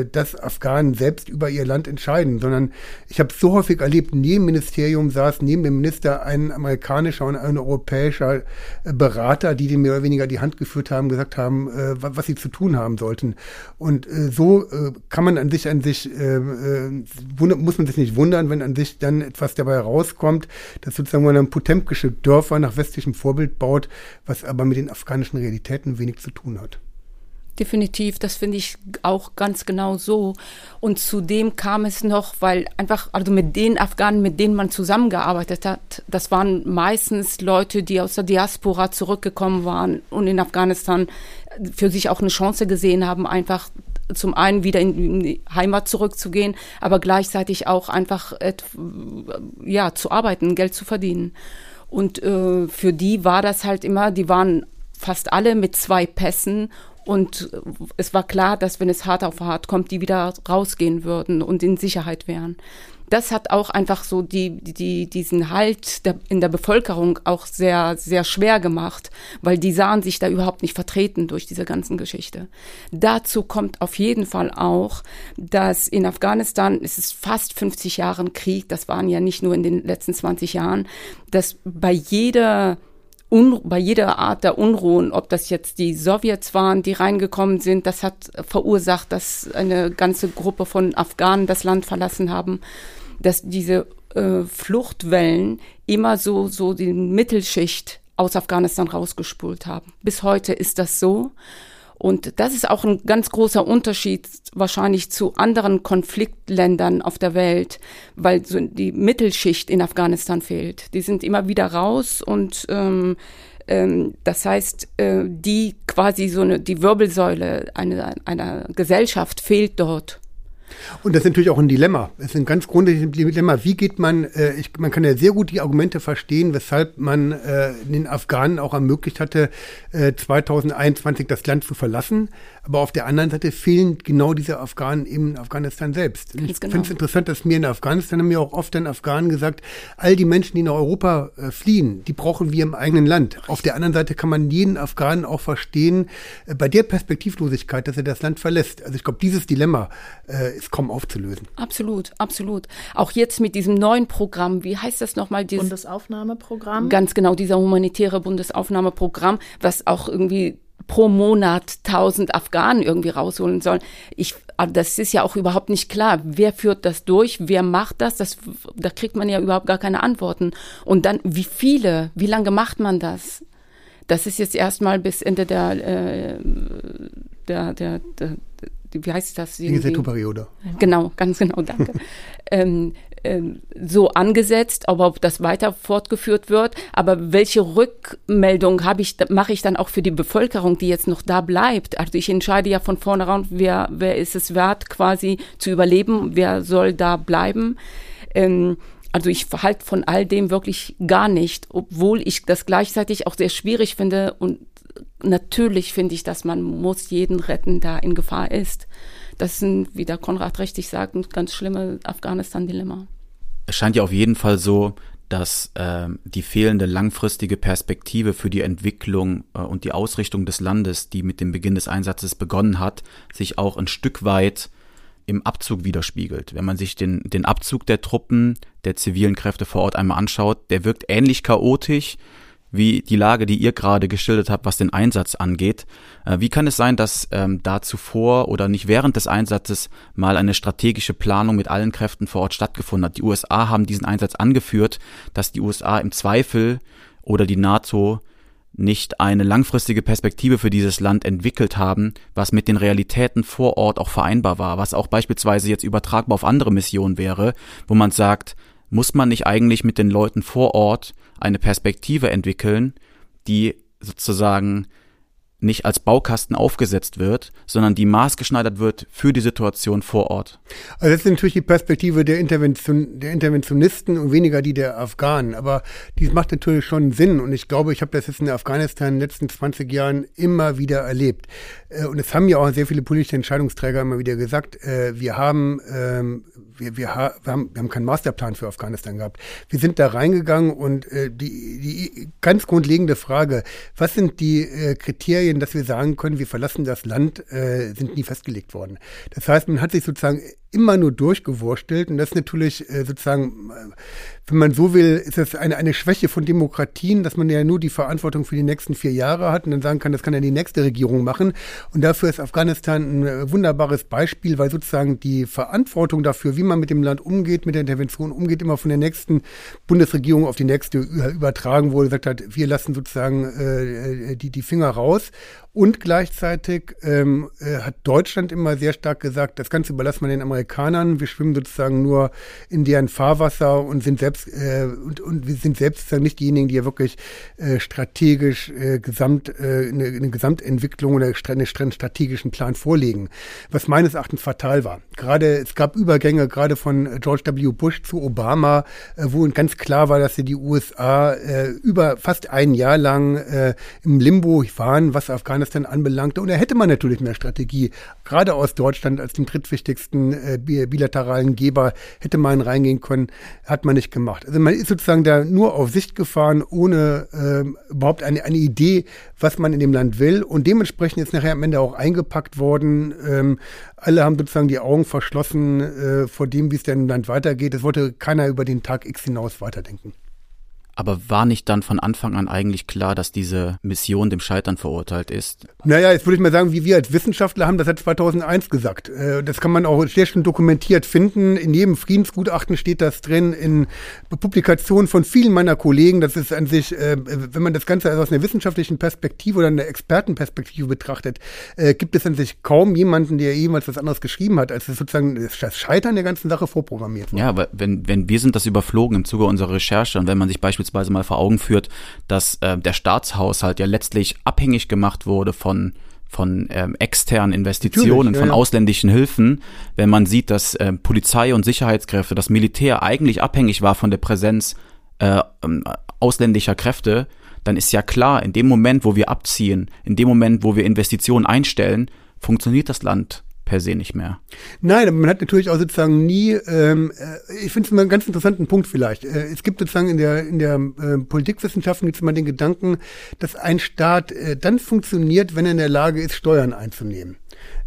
äh dass Afghanen selbst über ihr Land entscheiden, sondern ich habe so häufig erlebt, neben Ministerium saß neben dem Minister ein amerikanischer und ein europäischer äh, Berater, die dem mehr oder weniger die Hand geführt haben, gesagt haben, was sie zu tun haben sollten. Und so kann man an sich an sich muss man sich nicht wundern, wenn an sich dann etwas dabei rauskommt, dass sozusagen man ein Potent potemkische Dörfer nach westlichem Vorbild baut, was aber mit den afghanischen Realitäten wenig zu tun hat. Definitiv, das finde ich auch ganz genau so. Und zudem kam es noch, weil einfach, also mit den Afghanen, mit denen man zusammengearbeitet hat, das waren meistens Leute, die aus der Diaspora zurückgekommen waren und in Afghanistan für sich auch eine Chance gesehen haben, einfach zum einen wieder in die Heimat zurückzugehen, aber gleichzeitig auch einfach ja zu arbeiten, Geld zu verdienen. Und äh, für die war das halt immer, die waren fast alle mit zwei Pässen. Und es war klar, dass wenn es hart auf hart kommt, die wieder rausgehen würden und in Sicherheit wären das hat auch einfach so die, die, diesen Halt der, in der Bevölkerung auch sehr, sehr schwer gemacht, weil die sahen sich da überhaupt nicht vertreten durch diese ganzen Geschichte. Dazu kommt auf jeden Fall auch, dass in Afghanistan, es ist fast 50 Jahren Krieg, das waren ja nicht nur in den letzten 20 Jahren, dass bei jeder bei jeder Art der Unruhen, ob das jetzt die Sowjets waren, die reingekommen sind, das hat verursacht, dass eine ganze Gruppe von Afghanen das Land verlassen haben dass diese äh, Fluchtwellen immer so, so die Mittelschicht aus Afghanistan rausgespult haben. Bis heute ist das so. Und das ist auch ein ganz großer Unterschied wahrscheinlich zu anderen Konfliktländern auf der Welt, weil so die Mittelschicht in Afghanistan fehlt. Die sind immer wieder raus und ähm, ähm, das heißt, äh, die quasi so eine die Wirbelsäule einer, einer Gesellschaft fehlt dort. Und das ist natürlich auch ein Dilemma. Es ist ein ganz grundsätzliches Dilemma. Wie geht man, äh, ich, man kann ja sehr gut die Argumente verstehen, weshalb man äh, den Afghanen auch ermöglicht hatte, äh, 2021 das Land zu verlassen. Aber auf der anderen Seite fehlen genau diese Afghanen in Afghanistan selbst. Ganz ich genau. finde es interessant, dass mir in Afghanistan haben mir auch oft dann Afghanen gesagt, all die Menschen, die nach Europa äh, fliehen, die brauchen wir im eigenen Land. Auf der anderen Seite kann man jeden Afghanen auch verstehen, äh, bei der Perspektivlosigkeit, dass er das Land verlässt. Also ich glaube, dieses Dilemma äh, ist kaum aufzulösen. Absolut, absolut. Auch jetzt mit diesem neuen Programm, wie heißt das nochmal? Dieses Bundesaufnahmeprogramm. Ganz genau, dieser humanitäre Bundesaufnahmeprogramm, was auch irgendwie pro Monat 1000 Afghanen irgendwie rausholen sollen. Ich, das ist ja auch überhaupt nicht klar. Wer führt das durch? Wer macht das? das? Da kriegt man ja überhaupt gar keine Antworten. Und dann, wie viele? Wie lange macht man das? Das ist jetzt erstmal bis Ende der, äh, der, der, der, wie heißt das? Die Gesetzperiode. Genau, ganz genau, danke. ähm, so angesetzt, aber ob das weiter fortgeführt wird. Aber welche Rückmeldung habe ich, mache ich dann auch für die Bevölkerung, die jetzt noch da bleibt? Also ich entscheide ja von vornherein, wer, wer ist es wert, quasi zu überleben, wer soll da bleiben. Ähm, also ich verhalte von all dem wirklich gar nicht, obwohl ich das gleichzeitig auch sehr schwierig finde und natürlich finde ich, dass man muss jeden retten, der in Gefahr ist. Das sind, wie der Konrad richtig sagt, ein ganz schlimme Afghanistan-Dilemma. Es scheint ja auf jeden Fall so, dass äh, die fehlende langfristige Perspektive für die Entwicklung äh, und die Ausrichtung des Landes, die mit dem Beginn des Einsatzes begonnen hat, sich auch ein Stück weit im Abzug widerspiegelt. Wenn man sich den, den Abzug der Truppen, der zivilen Kräfte vor Ort einmal anschaut, der wirkt ähnlich chaotisch wie die Lage, die ihr gerade geschildert habt, was den Einsatz angeht. Äh, wie kann es sein, dass ähm, da zuvor oder nicht während des Einsatzes mal eine strategische Planung mit allen Kräften vor Ort stattgefunden hat? Die USA haben diesen Einsatz angeführt, dass die USA im Zweifel oder die NATO nicht eine langfristige Perspektive für dieses Land entwickelt haben, was mit den Realitäten vor Ort auch vereinbar war, was auch beispielsweise jetzt übertragbar auf andere Missionen wäre, wo man sagt, muss man nicht eigentlich mit den Leuten vor Ort eine Perspektive entwickeln, die sozusagen nicht als Baukasten aufgesetzt wird, sondern die maßgeschneidert wird für die Situation vor Ort. Also das ist natürlich die Perspektive der, Intervention, der Interventionisten und weniger die der Afghanen. Aber dies macht natürlich schon Sinn. Und ich glaube, ich habe das jetzt in Afghanistan in den letzten 20 Jahren immer wieder erlebt. Äh, und es haben ja auch sehr viele politische Entscheidungsträger immer wieder gesagt, äh, wir haben, ähm, wir, wir, haben, wir haben keinen Masterplan für Afghanistan gehabt. Wir sind da reingegangen und äh, die, die ganz grundlegende Frage, was sind die Kriterien, dass wir sagen können, wir verlassen das Land, sind nie festgelegt worden. Das heißt, man hat sich sozusagen immer nur durchgewurstelt und das ist natürlich äh, sozusagen, äh, wenn man so will, ist das eine, eine Schwäche von Demokratien, dass man ja nur die Verantwortung für die nächsten vier Jahre hat und dann sagen kann, das kann ja die nächste Regierung machen. Und dafür ist Afghanistan ein äh, wunderbares Beispiel, weil sozusagen die Verantwortung dafür, wie man mit dem Land umgeht, mit der Intervention umgeht, immer von der nächsten Bundesregierung auf die nächste übertragen wurde, gesagt hat, wir lassen sozusagen äh, die, die Finger raus. Und gleichzeitig ähm, äh, hat Deutschland immer sehr stark gesagt, das Ganze überlassen wir den Amerikanern. Wir schwimmen sozusagen nur in deren Fahrwasser und sind selbst äh, und, und wir sind selbst sozusagen nicht diejenigen, die ja wirklich äh, strategisch äh, gesamt äh, eine, eine Gesamtentwicklung oder einen strategischen Plan vorlegen, was meines Erachtens fatal war. Gerade es gab Übergänge gerade von George W. Bush zu Obama, äh, wo ganz klar war, dass sie die USA äh, über fast ein Jahr lang äh, im Limbo waren, was Afghanistan Afghanistan anbelangte. Und da hätte man natürlich mehr Strategie. Gerade aus Deutschland als dem drittwichtigsten äh, bilateralen Geber hätte man reingehen können, hat man nicht gemacht. Also man ist sozusagen da nur auf Sicht gefahren, ohne äh, überhaupt eine, eine Idee, was man in dem Land will. Und dementsprechend ist nachher am Ende auch eingepackt worden. Ähm, alle haben sozusagen die Augen verschlossen äh, vor dem, wie es denn im Land weitergeht. Es wollte keiner über den Tag X hinaus weiterdenken. Aber war nicht dann von Anfang an eigentlich klar, dass diese Mission dem Scheitern verurteilt ist? Naja, jetzt würde ich mal sagen, wie wir als Wissenschaftler haben das seit 2001 gesagt. Äh, das kann man auch sehr schön dokumentiert finden. In jedem Friedensgutachten steht das drin, in Publikationen von vielen meiner Kollegen. Das ist an sich, äh, wenn man das Ganze also aus einer wissenschaftlichen Perspektive oder einer Expertenperspektive betrachtet, äh, gibt es an sich kaum jemanden, der jemals was anderes geschrieben hat, als sozusagen das Scheitern der ganzen Sache vorprogrammiert wurde. Ja, aber wenn, wenn wir sind das überflogen im Zuge unserer Recherche und wenn man sich beispielsweise beispielsweise mal vor Augen führt, dass äh, der Staatshaushalt ja letztlich abhängig gemacht wurde von von ähm, externen Investitionen, ja, von ja. ausländischen Hilfen, wenn man sieht, dass äh, Polizei und Sicherheitskräfte, das Militär eigentlich abhängig war von der Präsenz äh, ähm, ausländischer Kräfte, dann ist ja klar, in dem Moment, wo wir abziehen, in dem Moment, wo wir Investitionen einstellen, funktioniert das Land per se nicht mehr. Nein, man hat natürlich auch sozusagen nie, ähm, äh, ich finde es immer einen ganz interessanten Punkt vielleicht. Äh, es gibt sozusagen in der, in der äh, Politikwissenschaften gibt es immer den Gedanken, dass ein Staat äh, dann funktioniert, wenn er in der Lage ist, Steuern einzunehmen.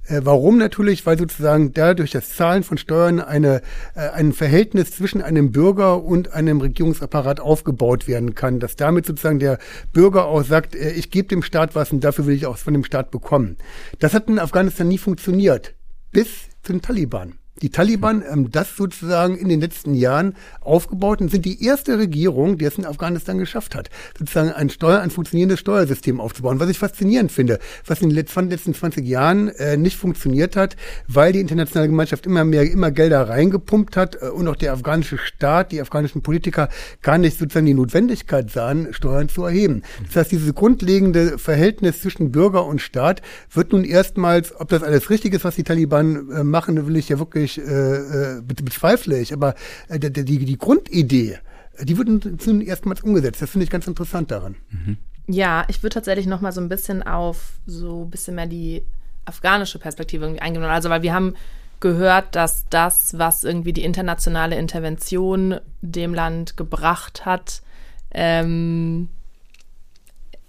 Äh, warum natürlich? Weil sozusagen dadurch das Zahlen von Steuern eine, äh, ein Verhältnis zwischen einem Bürger und einem Regierungsapparat aufgebaut werden kann, dass damit sozusagen der Bürger auch sagt, äh, ich gebe dem Staat was und dafür will ich auch von dem Staat bekommen. Das hat in Afghanistan nie funktioniert. Bis zu den Taliban. Die Taliban haben das sozusagen in den letzten Jahren aufgebaut und sind die erste Regierung, die es in Afghanistan geschafft hat, sozusagen ein, Steuer, ein funktionierendes Steuersystem aufzubauen, was ich faszinierend finde, was in den letzten 20 Jahren äh, nicht funktioniert hat, weil die internationale Gemeinschaft immer mehr, immer Gelder reingepumpt hat äh, und auch der afghanische Staat, die afghanischen Politiker gar nicht sozusagen die Notwendigkeit sahen, Steuern zu erheben. Das heißt, dieses grundlegende Verhältnis zwischen Bürger und Staat wird nun erstmals, ob das alles richtig ist, was die Taliban äh, machen, will ich ja wirklich natürlich äh, äh bezweifle ich, aber äh, die, die, die Grundidee, die wird nun erstmals umgesetzt. Das finde ich ganz interessant daran. Mhm. Ja, ich würde tatsächlich noch mal so ein bisschen auf so ein bisschen mehr die afghanische Perspektive irgendwie eingehen. Also, weil wir haben gehört, dass das, was irgendwie die internationale Intervention dem Land gebracht hat, ähm,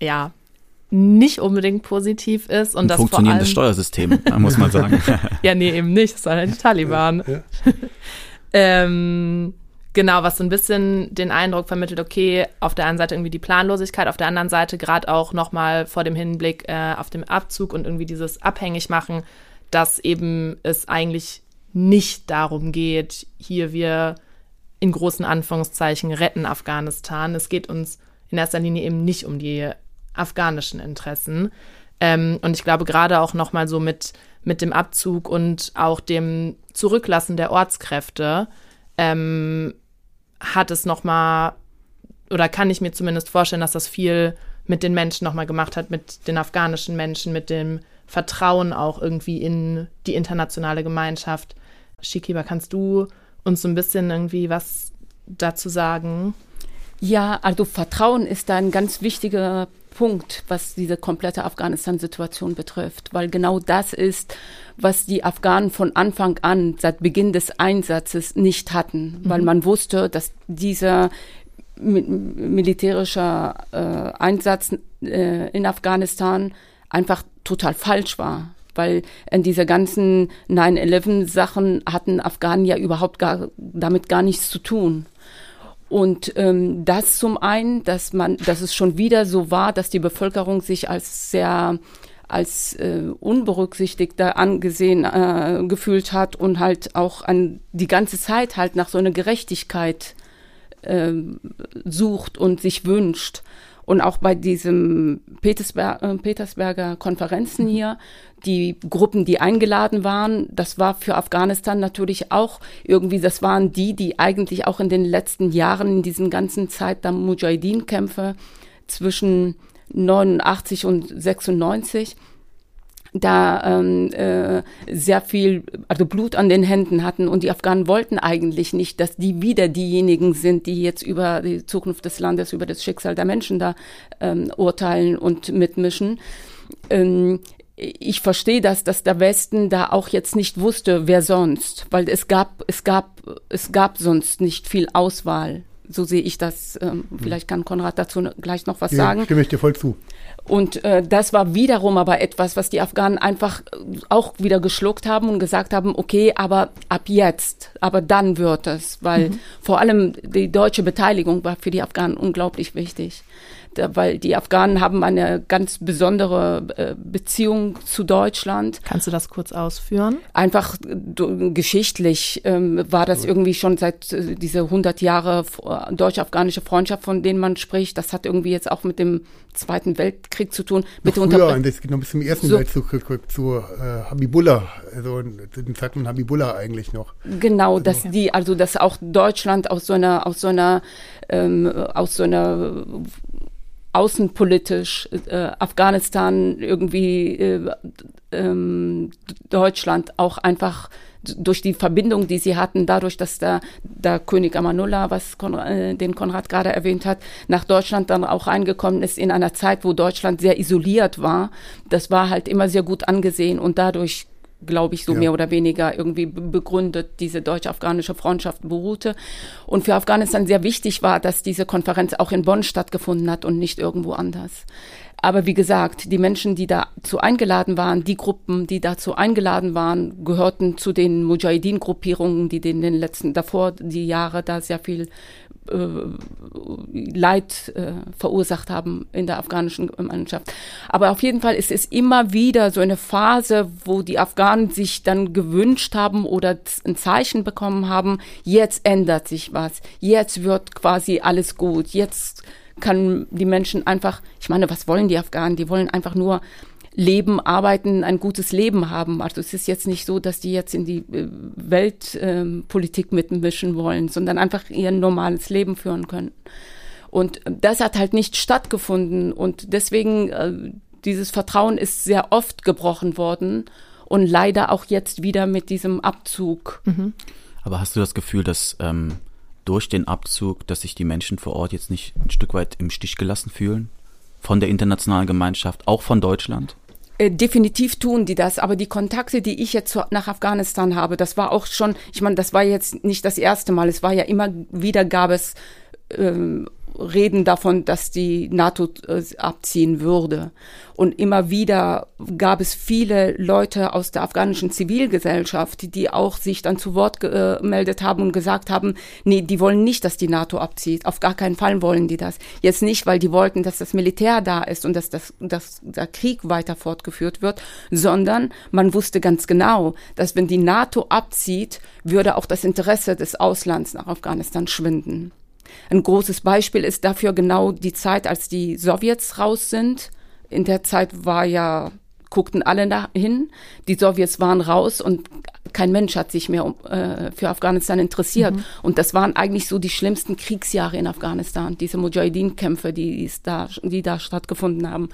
ja, nicht unbedingt positiv ist. Und Ein das funktionierendes Steuersystem, muss man sagen. ja, nee, eben nicht. Das waren halt die Taliban. Ja. ähm, Genau, was so ein bisschen den Eindruck vermittelt, okay, auf der einen Seite irgendwie die Planlosigkeit, auf der anderen Seite gerade auch nochmal vor dem Hinblick äh, auf den Abzug und irgendwie dieses Abhängigmachen, dass eben es eigentlich nicht darum geht, hier wir in großen Anführungszeichen retten Afghanistan. Es geht uns in erster Linie eben nicht um die afghanischen Interessen. Ähm, und ich glaube gerade auch nochmal so mit, mit dem Abzug und auch dem Zurücklassen der Ortskräfte ähm, hat es nochmal, oder kann ich mir zumindest vorstellen, dass das viel mit den Menschen nochmal gemacht hat, mit den afghanischen Menschen, mit dem Vertrauen auch irgendwie in die internationale Gemeinschaft. Shikiba, kannst du uns so ein bisschen irgendwie was dazu sagen? Ja, also Vertrauen ist da ein ganz wichtiger Punkt, was diese komplette Afghanistan-Situation betrifft, weil genau das ist, was die Afghanen von Anfang an, seit Beginn des Einsatzes nicht hatten, mhm. weil man wusste, dass dieser militärische äh, Einsatz äh, in Afghanistan einfach total falsch war weil in diese ganzen 9-11-Sachen hatten Afghanen ja überhaupt gar, damit gar nichts zu tun. Und ähm, das zum einen, dass man, dass es schon wieder so war, dass die Bevölkerung sich als sehr als äh, unberücksichtigter angesehen äh, gefühlt hat und halt auch an die ganze Zeit halt nach so einer Gerechtigkeit äh, sucht und sich wünscht. Und auch bei diesem Petersber äh, Petersberger Konferenzen hier, die Gruppen, die eingeladen waren, das war für Afghanistan natürlich auch irgendwie, das waren die, die eigentlich auch in den letzten Jahren, in diesen ganzen Zeit der Mujahideen-Kämpfe zwischen 89 und 96 da ähm, äh, sehr viel, also Blut an den Händen hatten und die Afghanen wollten eigentlich nicht, dass die wieder diejenigen sind, die jetzt über die Zukunft des Landes, über das Schicksal der Menschen da ähm, urteilen und mitmischen. Ähm, ich verstehe das, dass der Westen da auch jetzt nicht wusste, wer sonst, weil es gab, es gab, es gab sonst nicht viel Auswahl. So sehe ich das. Ähm, vielleicht kann Konrad dazu gleich noch was ja, sagen. Stimme ich dir voll zu. Und äh, das war wiederum aber etwas, was die Afghanen einfach äh, auch wieder geschluckt haben und gesagt haben, okay, aber ab jetzt, aber dann wird es, weil mhm. vor allem die deutsche Beteiligung war für die Afghanen unglaublich wichtig weil die Afghanen haben eine ganz besondere äh, Beziehung zu Deutschland. Kannst du das kurz ausführen? Einfach geschichtlich ähm, war das irgendwie schon seit äh, diese 100 Jahre deutsch-afghanische Freundschaft, von denen man spricht. Das hat irgendwie jetzt auch mit dem Zweiten Weltkrieg zu tun. Bitte noch früher, das geht noch bis zum Ersten so, Weltkrieg zu äh, Habibullah, also zu dem Zeitpunkt Habibullah eigentlich noch. Genau, also, dass die, also dass auch Deutschland aus so einer, aus so einer, ähm, aus so einer außenpolitisch äh, Afghanistan irgendwie äh, ähm, Deutschland auch einfach durch die Verbindung, die sie hatten, dadurch, dass der, der König Amanullah, was Konrad, äh, den Konrad gerade erwähnt hat, nach Deutschland dann auch reingekommen ist in einer Zeit, wo Deutschland sehr isoliert war. Das war halt immer sehr gut angesehen und dadurch glaube ich, so ja. mehr oder weniger irgendwie begründet diese deutsch-afghanische Freundschaft beruhte. Und für Afghanistan sehr wichtig war, dass diese Konferenz auch in Bonn stattgefunden hat und nicht irgendwo anders. Aber wie gesagt, die Menschen, die dazu eingeladen waren, die Gruppen, die dazu eingeladen waren, gehörten zu den Mujahideen-Gruppierungen, die in den letzten, davor die Jahre da sehr viel Leid äh, verursacht haben in der afghanischen Mannschaft. Aber auf jeden Fall ist es immer wieder so eine Phase, wo die Afghanen sich dann gewünscht haben oder ein Zeichen bekommen haben, jetzt ändert sich was, jetzt wird quasi alles gut, jetzt kann die Menschen einfach, ich meine, was wollen die Afghanen? Die wollen einfach nur leben, arbeiten, ein gutes Leben haben. Also es ist jetzt nicht so, dass die jetzt in die äh, Weltpolitik äh, mitmischen wollen, sondern einfach ihr normales Leben führen können. Und das hat halt nicht stattgefunden und deswegen äh, dieses Vertrauen ist sehr oft gebrochen worden und leider auch jetzt wieder mit diesem Abzug. Mhm. Aber hast du das Gefühl, dass ähm, durch den Abzug, dass sich die Menschen vor Ort jetzt nicht ein Stück weit im Stich gelassen fühlen? Von der internationalen Gemeinschaft, auch von Deutschland? Äh, definitiv tun die das, aber die Kontakte, die ich jetzt nach Afghanistan habe, das war auch schon, ich meine, das war jetzt nicht das erste Mal, es war ja immer wieder gab es ähm, reden davon, dass die NATO äh, abziehen würde. Und immer wieder gab es viele Leute aus der afghanischen Zivilgesellschaft, die auch sich dann zu Wort gemeldet haben und gesagt haben, nee, die wollen nicht, dass die NATO abzieht. Auf gar keinen Fall wollen die das. Jetzt nicht, weil die wollten, dass das Militär da ist und dass, das, dass der Krieg weiter fortgeführt wird, sondern man wusste ganz genau, dass wenn die NATO abzieht, würde auch das Interesse des Auslands nach Afghanistan schwinden. Ein großes Beispiel ist dafür genau die Zeit, als die Sowjets raus sind. In der Zeit war ja guckten alle dahin. Die Sowjets waren raus und kein Mensch hat sich mehr äh, für Afghanistan interessiert. Mhm. Und das waren eigentlich so die schlimmsten Kriegsjahre in Afghanistan, diese Mujahideen-Kämpfe, die, da, die da stattgefunden haben.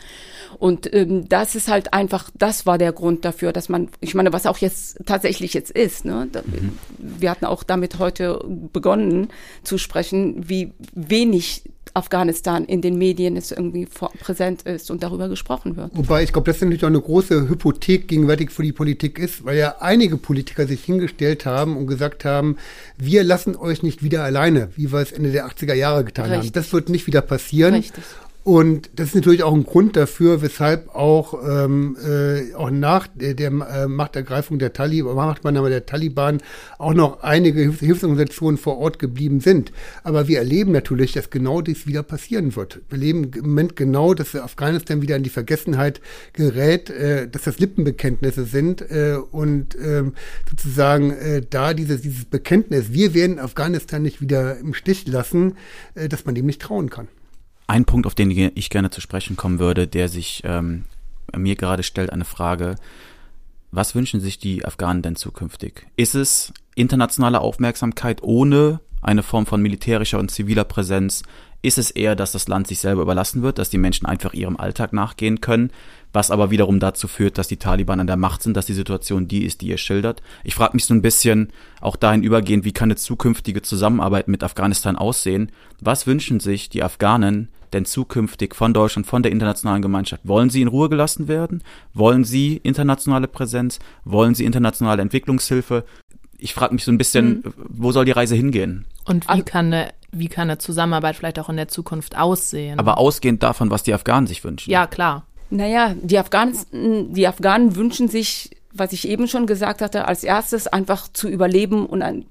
Und ähm, das ist halt einfach, das war der Grund dafür, dass man, ich meine, was auch jetzt tatsächlich jetzt ist, ne? Da, mhm. wir hatten auch damit heute begonnen zu sprechen, wie wenig Afghanistan in den Medien es irgendwie präsent ist und darüber gesprochen wird. Wobei ich glaube, das natürlich auch eine große Hypothek gegenwärtig für die Politik ist, weil ja einige Politiker sich hingestellt haben und gesagt haben, wir lassen euch nicht wieder alleine, wie wir es Ende der 80er Jahre getan Richtig. haben. Das wird nicht wieder passieren. Richtig. Und das ist natürlich auch ein Grund dafür, weshalb auch, ähm, äh, auch nach der, der äh, Machtergreifung der Taliban, Machtübernahme der Taliban auch noch einige Hilfs Hilfsorganisationen vor Ort geblieben sind. Aber wir erleben natürlich, dass genau dies wieder passieren wird. Wir erleben im Moment genau, dass Afghanistan wieder in die Vergessenheit gerät, äh, dass das Lippenbekenntnisse sind äh, und äh, sozusagen äh, da dieses, dieses Bekenntnis, wir werden Afghanistan nicht wieder im Stich lassen, äh, dass man dem nicht trauen kann. Ein Punkt, auf den ich gerne zu sprechen kommen würde, der sich ähm, mir gerade stellt, eine Frage. Was wünschen sich die Afghanen denn zukünftig? Ist es internationale Aufmerksamkeit ohne eine Form von militärischer und ziviler Präsenz? Ist es eher, dass das Land sich selber überlassen wird, dass die Menschen einfach ihrem Alltag nachgehen können? Was aber wiederum dazu führt, dass die Taliban an der Macht sind, dass die Situation die ist, die ihr schildert. Ich frage mich so ein bisschen auch dahin übergehend, wie kann eine zukünftige Zusammenarbeit mit Afghanistan aussehen? Was wünschen sich die Afghanen denn zukünftig von Deutschland, von der internationalen Gemeinschaft? Wollen sie in Ruhe gelassen werden? Wollen sie internationale Präsenz? Wollen sie internationale Entwicklungshilfe? Ich frage mich so ein bisschen, mhm. wo soll die Reise hingehen? Und wie kann eine wie kann eine Zusammenarbeit vielleicht auch in der Zukunft aussehen? Aber ausgehend davon, was die Afghanen sich wünschen. Ja, klar. Naja, die Afghanen, die Afghanen wünschen sich, was ich eben schon gesagt hatte, als erstes einfach zu überleben und, ein,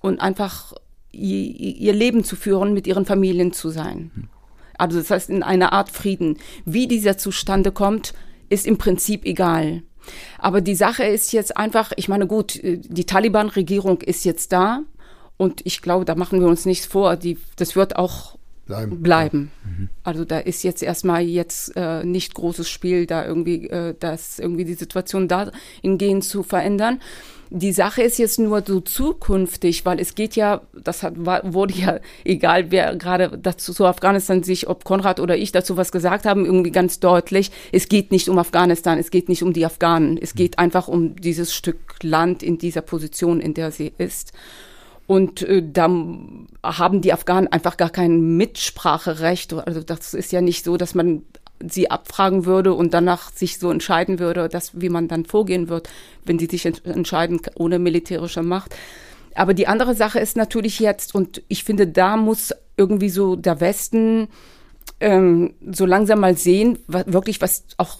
und einfach ihr Leben zu führen, mit ihren Familien zu sein. Also das heißt in einer Art Frieden. Wie dieser zustande kommt, ist im Prinzip egal. Aber die Sache ist jetzt einfach, ich meine, gut, die Taliban-Regierung ist jetzt da und ich glaube, da machen wir uns nichts vor. Die, das wird auch bleiben. bleiben. Mhm. Also da ist jetzt erstmal jetzt äh, nicht großes Spiel, da irgendwie, äh, das irgendwie die Situation dahingehend zu verändern. Die Sache ist jetzt nur so zukünftig, weil es geht ja, das hat, wurde ja, egal wer gerade dazu zu Afghanistan sich, ob Konrad oder ich dazu was gesagt haben, irgendwie ganz deutlich, es geht nicht um Afghanistan, es geht nicht um die Afghanen, es geht einfach um dieses Stück Land in dieser Position, in der sie ist. Und äh, da haben die Afghanen einfach gar kein Mitspracherecht. Also das ist ja nicht so, dass man sie abfragen würde und danach sich so entscheiden würde, dass, wie man dann vorgehen wird, wenn sie sich entscheiden ohne militärische Macht. Aber die andere Sache ist natürlich jetzt, und ich finde, da muss irgendwie so der Westen ähm, so langsam mal sehen, was, wirklich was auch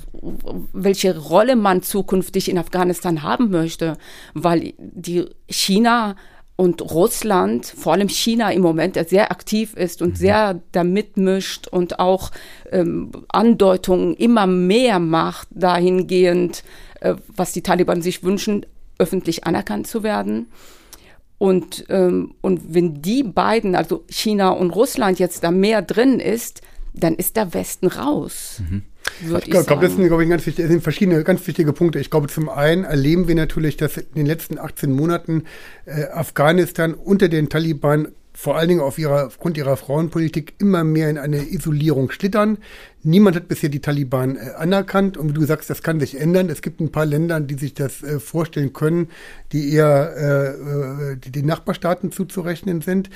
welche Rolle man zukünftig in Afghanistan haben möchte, weil die China und Russland, vor allem China im Moment, der sehr aktiv ist und mhm. sehr da mitmischt und auch ähm, Andeutungen immer mehr macht, dahingehend, äh, was die Taliban sich wünschen, öffentlich anerkannt zu werden. Und, ähm, und wenn die beiden, also China und Russland, jetzt da mehr drin ist, dann ist der Westen raus. Mhm. Ich glaube, das sind, glaube ich, ganz wichtige, sind verschiedene ganz wichtige Punkte. Ich glaube, zum einen erleben wir natürlich, dass in den letzten 18 Monaten äh, Afghanistan unter den Taliban vor allen Dingen auf ihrer, aufgrund ihrer Frauenpolitik immer mehr in eine Isolierung schlittern. Niemand hat bisher die Taliban äh, anerkannt und wie du sagst, das kann sich ändern. Es gibt ein paar Länder, die sich das äh, vorstellen können, die eher äh, äh die den Nachbarstaaten zuzurechnen sind.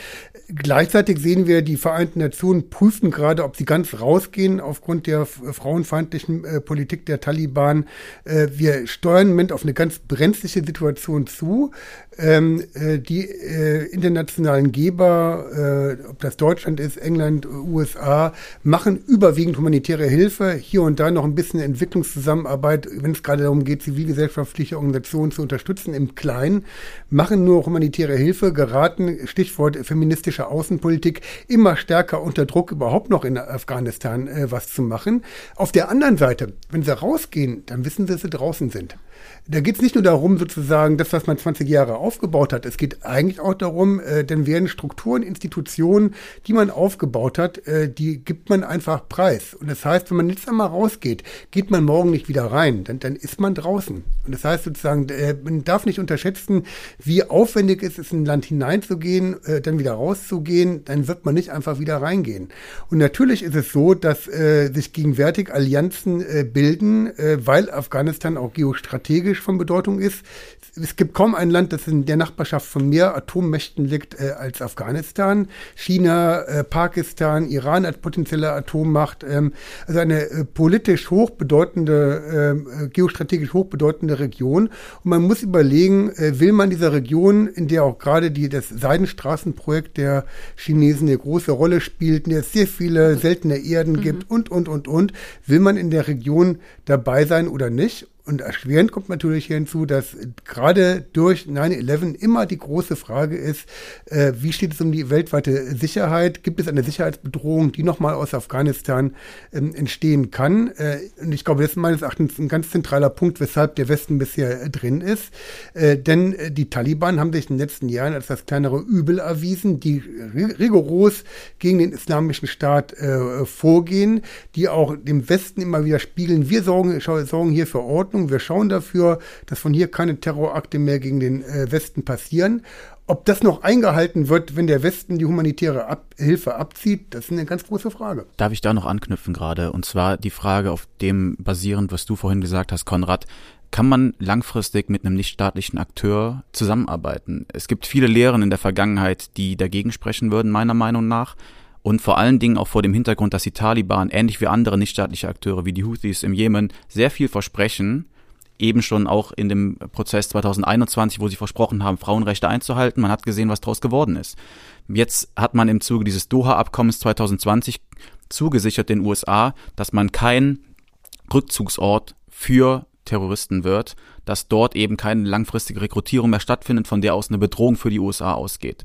Gleichzeitig sehen wir, die Vereinten Nationen prüfen gerade, ob sie ganz rausgehen aufgrund der frauenfeindlichen äh, Politik der Taliban. Äh, wir steuern im Moment auf eine ganz brenzliche Situation zu. Ähm, äh, die internationalen Geber, ob das Deutschland ist, England, USA, machen überwiegend humanitäre Hilfe, hier und da noch ein bisschen Entwicklungszusammenarbeit, wenn es gerade darum geht, zivilgesellschaftliche Organisationen zu unterstützen im Kleinen, machen nur humanitäre Hilfe, geraten, Stichwort feministische Außenpolitik, immer stärker unter Druck, überhaupt noch in Afghanistan äh, was zu machen. Auf der anderen Seite, wenn sie rausgehen, dann wissen sie, dass sie draußen sind da geht es nicht nur darum, sozusagen, das, was man 20 Jahre aufgebaut hat. Es geht eigentlich auch darum, äh, dann werden Strukturen, Institutionen, die man aufgebaut hat, äh, die gibt man einfach preis. Und das heißt, wenn man jetzt einmal rausgeht, geht man morgen nicht wieder rein, dann, dann ist man draußen. Und das heißt sozusagen, äh, man darf nicht unterschätzen, wie aufwendig es ist, in ein Land hineinzugehen, äh, dann wieder rauszugehen, dann wird man nicht einfach wieder reingehen. Und natürlich ist es so, dass äh, sich gegenwärtig Allianzen äh, bilden, äh, weil Afghanistan auch geostrategisch strategisch von Bedeutung ist. Es gibt kaum ein Land, das in der Nachbarschaft von mehr Atommächten liegt äh, als Afghanistan. China, Pakistan, Iran als potenzielle Atommacht. Ähm, also eine äh, politisch hochbedeutende, ähm, äh, geostrategisch hochbedeutende Region. Und man muss überlegen, äh, will man dieser Region, in der auch gerade die, das Seidenstraßenprojekt der Chinesen eine große Rolle spielt, in der es sehr viele seltene Erden mhm. gibt und, und, und, und, will man in der Region dabei sein oder nicht? Und erschwerend kommt natürlich hinzu, dass gerade durch 9-11 immer die große Frage ist, äh, wie steht es um die weltweite Sicherheit? Gibt es eine Sicherheitsbedrohung, die nochmal aus Afghanistan ähm, entstehen kann? Äh, und ich glaube, das ist meines Erachtens ein ganz zentraler Punkt, weshalb der Westen bisher äh, drin ist. Äh, denn äh, die Taliban haben sich in den letzten Jahren als das kleinere Übel erwiesen, die rigoros gegen den islamischen Staat äh, vorgehen, die auch dem Westen immer wieder spiegeln, wir sorgen, sorgen hier für Ordnung Ordnung. Wir schauen dafür, dass von hier keine Terrorakte mehr gegen den äh, Westen passieren. Ob das noch eingehalten wird, wenn der Westen die humanitäre Ab Hilfe abzieht, das ist eine ganz große Frage. Darf ich da noch anknüpfen gerade? Und zwar die Frage, auf dem basierend, was du vorhin gesagt hast, Konrad, kann man langfristig mit einem nichtstaatlichen Akteur zusammenarbeiten? Es gibt viele Lehren in der Vergangenheit, die dagegen sprechen würden, meiner Meinung nach. Und vor allen Dingen auch vor dem Hintergrund, dass die Taliban, ähnlich wie andere nichtstaatliche Akteure wie die Houthis im Jemen, sehr viel versprechen, eben schon auch in dem Prozess 2021, wo sie versprochen haben, Frauenrechte einzuhalten. Man hat gesehen, was daraus geworden ist. Jetzt hat man im Zuge dieses Doha-Abkommens 2020 zugesichert den USA, dass man kein Rückzugsort für Terroristen wird, dass dort eben keine langfristige Rekrutierung mehr stattfindet, von der aus eine Bedrohung für die USA ausgeht.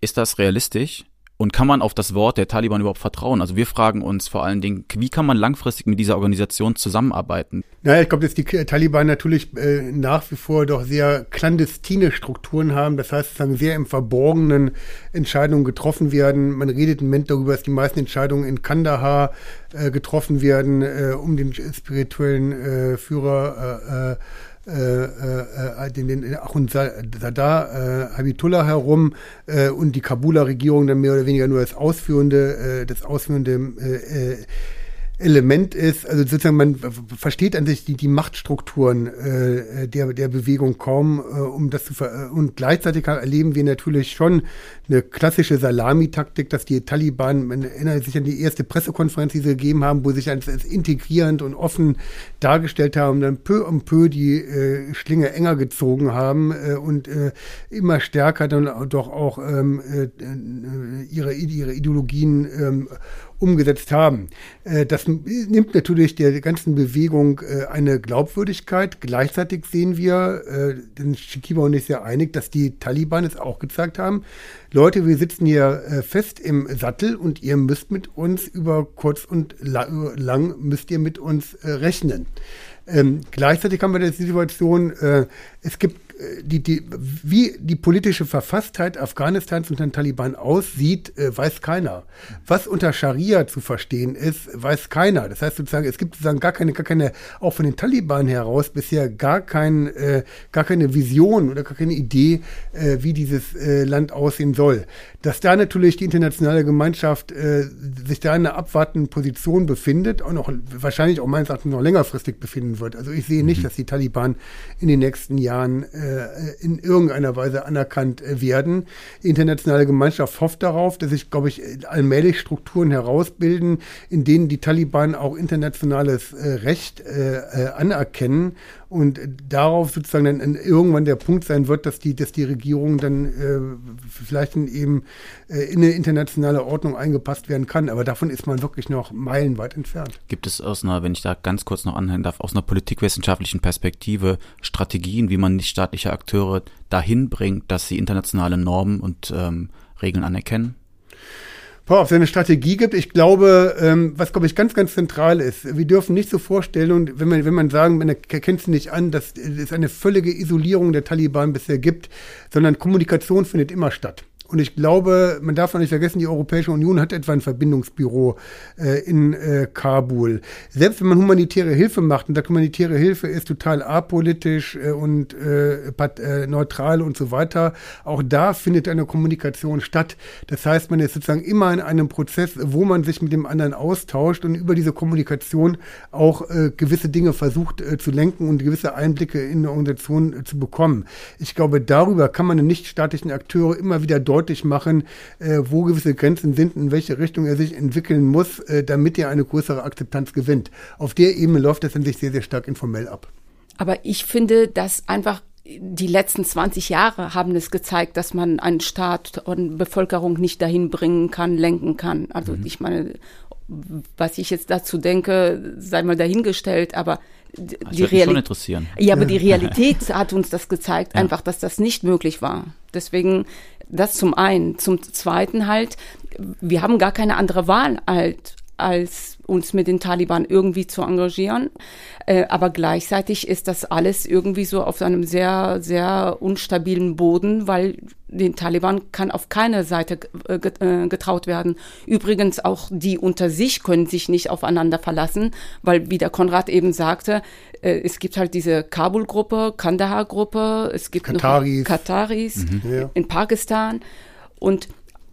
Ist das realistisch? Und kann man auf das Wort der Taliban überhaupt vertrauen? Also wir fragen uns vor allen Dingen, wie kann man langfristig mit dieser Organisation zusammenarbeiten? Naja, ich glaube, dass die Taliban natürlich äh, nach wie vor doch sehr clandestine Strukturen haben. Das heißt, sozusagen sehr im Verborgenen Entscheidungen getroffen werden. Man redet im Moment darüber, dass die meisten Entscheidungen in Kandahar äh, getroffen werden, äh, um den spirituellen äh, Führer äh, äh, äh, den, den Ahundzada äh, Habitullah herum äh, und die Kabuler Regierung dann mehr oder weniger nur das ausführende, äh, das ausführende äh, äh Element ist, also sozusagen man versteht an sich die, die Machtstrukturen äh, der, der Bewegung kaum, äh, um das zu ver und gleichzeitig erleben wir natürlich schon eine klassische Salamitaktik, dass die Taliban, man erinnert sich an die erste Pressekonferenz, die sie gegeben haben, wo sie sich als, als integrierend und offen dargestellt haben, dann peu um peu die äh, Schlinge enger gezogen haben äh, und äh, immer stärker dann doch auch ähm, äh, äh ihre, ihre Ideologien ähm, umgesetzt haben. Äh, das nimmt natürlich der ganzen Bewegung äh, eine Glaubwürdigkeit. Gleichzeitig sehen wir, äh, denn Shikiba und ich sehr einig, dass die Taliban es auch gezeigt haben, Leute, wir sitzen hier fest im Sattel und ihr müsst mit uns über kurz und lang müsst ihr mit uns rechnen. Ähm, gleichzeitig haben wir die Situation, es gibt die, die, wie die politische Verfasstheit Afghanistans unter den Taliban aussieht, äh, weiß keiner. Was unter Scharia zu verstehen ist, weiß keiner. Das heißt sozusagen, es gibt sozusagen gar keine, gar keine, auch von den Taliban heraus bisher gar kein, äh, gar keine Vision oder gar keine Idee, äh, wie dieses äh, Land aussehen soll. Dass da natürlich die internationale Gemeinschaft äh, sich da in einer abwartenden Position befindet und auch wahrscheinlich auch meines Erachtens noch längerfristig befinden wird. Also ich sehe nicht, mhm. dass die Taliban in den nächsten Jahren äh, in irgendeiner Weise anerkannt äh, werden. Die internationale Gemeinschaft hofft darauf, dass sich, glaube ich, allmählich Strukturen herausbilden, in denen die Taliban auch internationales äh, Recht äh, äh anerkennen und darauf sozusagen dann irgendwann der Punkt sein wird, dass die, dass die Regierung dann äh, vielleicht in eben äh, in eine internationale Ordnung eingepasst werden kann. Aber davon ist man wirklich noch meilenweit entfernt. Gibt es aus einer, wenn ich da ganz kurz noch anhängen darf, aus einer politikwissenschaftlichen Perspektive Strategien, wie man nichtstaatliche Akteure dahin bringt, dass sie internationale Normen und ähm, Regeln anerkennen? Ob es eine Strategie gibt. Ich glaube, ähm, was glaube ich ganz, ganz zentral ist, wir dürfen nicht so vorstellen, und wenn man, wenn man sagen, man erkennt es nicht an, dass es eine völlige Isolierung der Taliban bisher gibt, sondern Kommunikation findet immer statt. Und ich glaube, man darf nicht vergessen, die Europäische Union hat etwa ein Verbindungsbüro äh, in äh, Kabul. Selbst wenn man humanitäre Hilfe macht, und da humanitäre Hilfe ist total apolitisch äh, und äh, äh, neutral und so weiter, auch da findet eine Kommunikation statt. Das heißt, man ist sozusagen immer in einem Prozess, wo man sich mit dem anderen austauscht und über diese Kommunikation auch äh, gewisse Dinge versucht zu lenken und gewisse Einblicke in eine Organisation zu bekommen. Ich glaube, darüber kann man den nichtstaatlichen Akteure immer wieder deutlich deutlich machen, äh, wo gewisse Grenzen sind, in welche Richtung er sich entwickeln muss, äh, damit er eine größere Akzeptanz gewinnt. Auf der Ebene läuft das in sich sehr, sehr stark informell ab. Aber ich finde, dass einfach die letzten 20 Jahre haben es gezeigt, dass man einen Staat und Bevölkerung nicht dahin bringen kann, lenken kann. Also mhm. ich meine, was ich jetzt dazu denke, sei mal dahingestellt, aber die Realität. Ja, aber die Realität hat uns das gezeigt, ja. einfach, dass das nicht möglich war. Deswegen das zum einen. Zum zweiten halt, wir haben gar keine andere Wahl halt, als uns mit den Taliban irgendwie zu engagieren. Äh, aber gleichzeitig ist das alles irgendwie so auf einem sehr, sehr unstabilen Boden, weil den Taliban kann auf keine Seite äh, äh, getraut werden. Übrigens auch die unter sich können sich nicht aufeinander verlassen, weil wie der Konrad eben sagte, es gibt halt diese Kabul-Gruppe, Kandahar-Gruppe, es gibt Kataris, noch Kataris mhm. in Pakistan und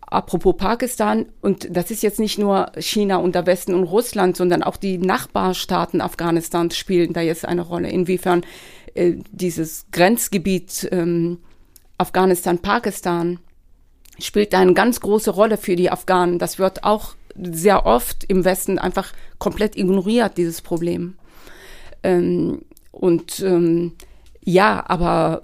Apropos Pakistan, und das ist jetzt nicht nur China und der Westen und Russland, sondern auch die Nachbarstaaten Afghanistans spielen da jetzt eine Rolle. Inwiefern äh, dieses Grenzgebiet ähm, Afghanistan-Pakistan spielt da eine ganz große Rolle für die Afghanen. Das wird auch sehr oft im Westen einfach komplett ignoriert, dieses Problem. Ähm, und ähm, ja, aber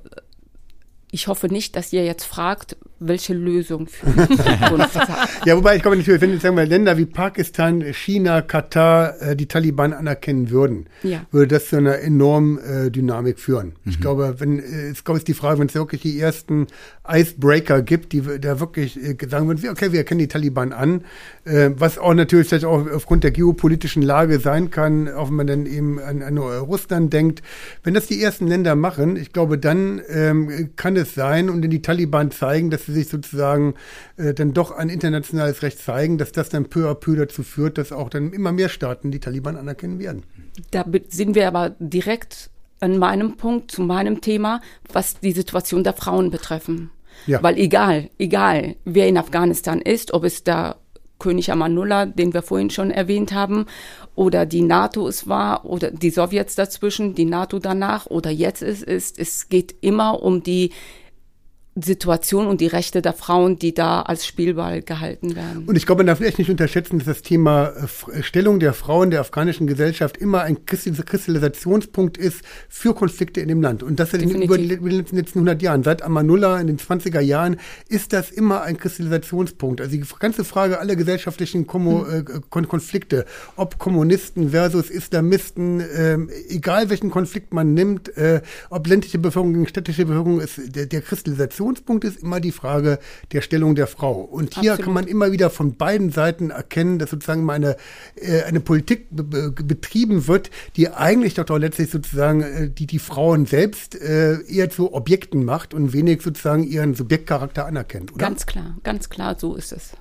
ich hoffe nicht, dass ihr jetzt fragt, welche Lösung für die Zukunft Ja, wobei ich glaube natürlich, wenn jetzt sagen wir Länder wie Pakistan, China, Katar äh, die Taliban anerkennen würden, ja. würde das zu einer enormen äh, Dynamik führen. Mhm. Ich glaube, wenn äh, es glaube ist die Frage, wenn es wirklich die ersten Icebreaker gibt, die da wirklich äh, sagen würden, okay, wir erkennen die Taliban an, äh, was auch natürlich vielleicht auch aufgrund der geopolitischen Lage sein kann, auch wenn man dann eben an, an Russland denkt. Wenn das die ersten Länder machen, ich glaube, dann ähm, kann es sein und die Taliban zeigen, dass sie sich sozusagen äh, dann doch ein internationales Recht zeigen, dass das dann peu à peu dazu führt, dass auch dann immer mehr Staaten die Taliban anerkennen werden. Da sind wir aber direkt an meinem Punkt, zu meinem Thema, was die Situation der Frauen betreffen. Ja. Weil egal, egal, wer in Afghanistan ist, ob es da König Amanullah, den wir vorhin schon erwähnt haben, oder die NATO es war, oder die Sowjets dazwischen, die NATO danach, oder jetzt es ist, es geht immer um die Situation und die Rechte der Frauen, die da als Spielball gehalten werden. Und ich glaube, man darf echt nicht unterschätzen, dass das Thema äh, Stellung der Frauen der afghanischen Gesellschaft immer ein Kristallisationspunkt ist für Konflikte in dem Land. Und das Definitiv. über die letzten 100 Jahren. Seit Amanullah in den 20er Jahren ist das immer ein Kristallisationspunkt. Also die ganze Frage aller gesellschaftlichen Kommo, hm. äh, Konflikte, ob Kommunisten versus Islamisten, äh, egal welchen Konflikt man nimmt, äh, ob ländliche Bevölkerung gegen städtische Bevölkerung ist, der, der Kristallisation Diskussionspunkt ist immer die Frage der Stellung der Frau. Und hier Absolut. kann man immer wieder von beiden Seiten erkennen, dass sozusagen eine, äh, eine Politik betrieben wird, die eigentlich doch, doch letztlich sozusagen äh, die, die Frauen selbst äh, eher zu Objekten macht und wenig sozusagen ihren Subjektcharakter anerkennt, oder? Ganz klar, ganz klar, so ist es.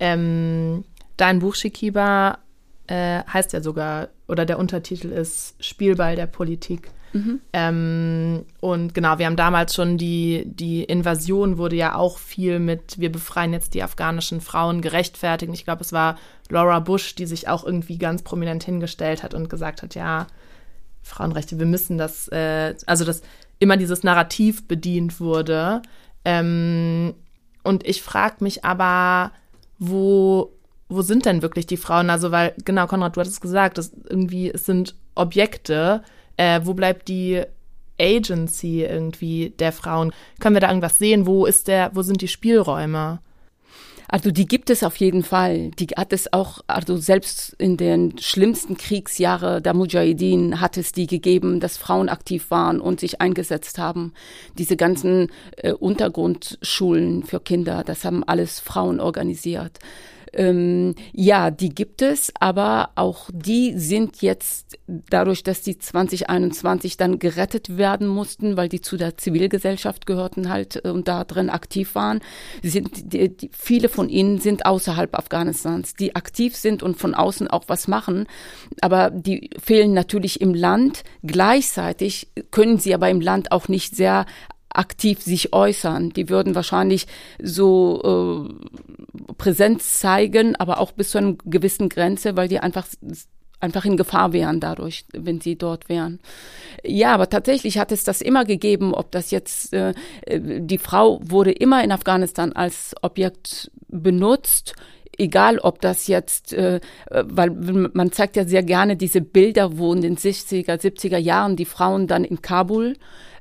Ähm, dein Buch, Shikiba, äh, heißt ja sogar, oder der Untertitel ist Spielball der Politik. Mhm. Ähm, und genau, wir haben damals schon die, die Invasion wurde ja auch viel mit, wir befreien jetzt die afghanischen Frauen gerechtfertigt. Ich glaube, es war Laura Bush, die sich auch irgendwie ganz prominent hingestellt hat und gesagt hat, ja, Frauenrechte, wir müssen das, äh, also dass immer dieses Narrativ bedient wurde. Ähm, und ich frage mich aber, wo, wo sind denn wirklich die Frauen? Also, weil, genau, Konrad, du hattest gesagt, dass irgendwie, es sind Objekte. Äh, wo bleibt die Agency irgendwie der Frauen? Können wir da irgendwas sehen? Wo ist der, wo sind die Spielräume? Also die gibt es auf jeden Fall. Die hat es auch, also selbst in den schlimmsten Kriegsjahre der Mujahideen hat es die gegeben, dass Frauen aktiv waren und sich eingesetzt haben. Diese ganzen äh, Untergrundschulen für Kinder, das haben alles Frauen organisiert. Ähm, ja, die gibt es, aber auch die sind jetzt dadurch, dass die 2021 dann gerettet werden mussten, weil die zu der Zivilgesellschaft gehörten halt äh, und da drin aktiv waren, sind die, die, viele von ihnen sind außerhalb Afghanistans, die aktiv sind und von außen auch was machen, aber die fehlen natürlich im Land. Gleichzeitig können sie aber im Land auch nicht sehr aktiv sich äußern. Die würden wahrscheinlich so äh, Präsenz zeigen, aber auch bis zu einer gewissen Grenze, weil die einfach einfach in Gefahr wären dadurch, wenn sie dort wären. Ja, aber tatsächlich hat es das immer gegeben, ob das jetzt äh, die Frau wurde immer in Afghanistan als Objekt benutzt egal ob das jetzt, äh, weil man zeigt ja sehr gerne diese Bilder, wo in den 60er, 70er Jahren die Frauen dann in Kabul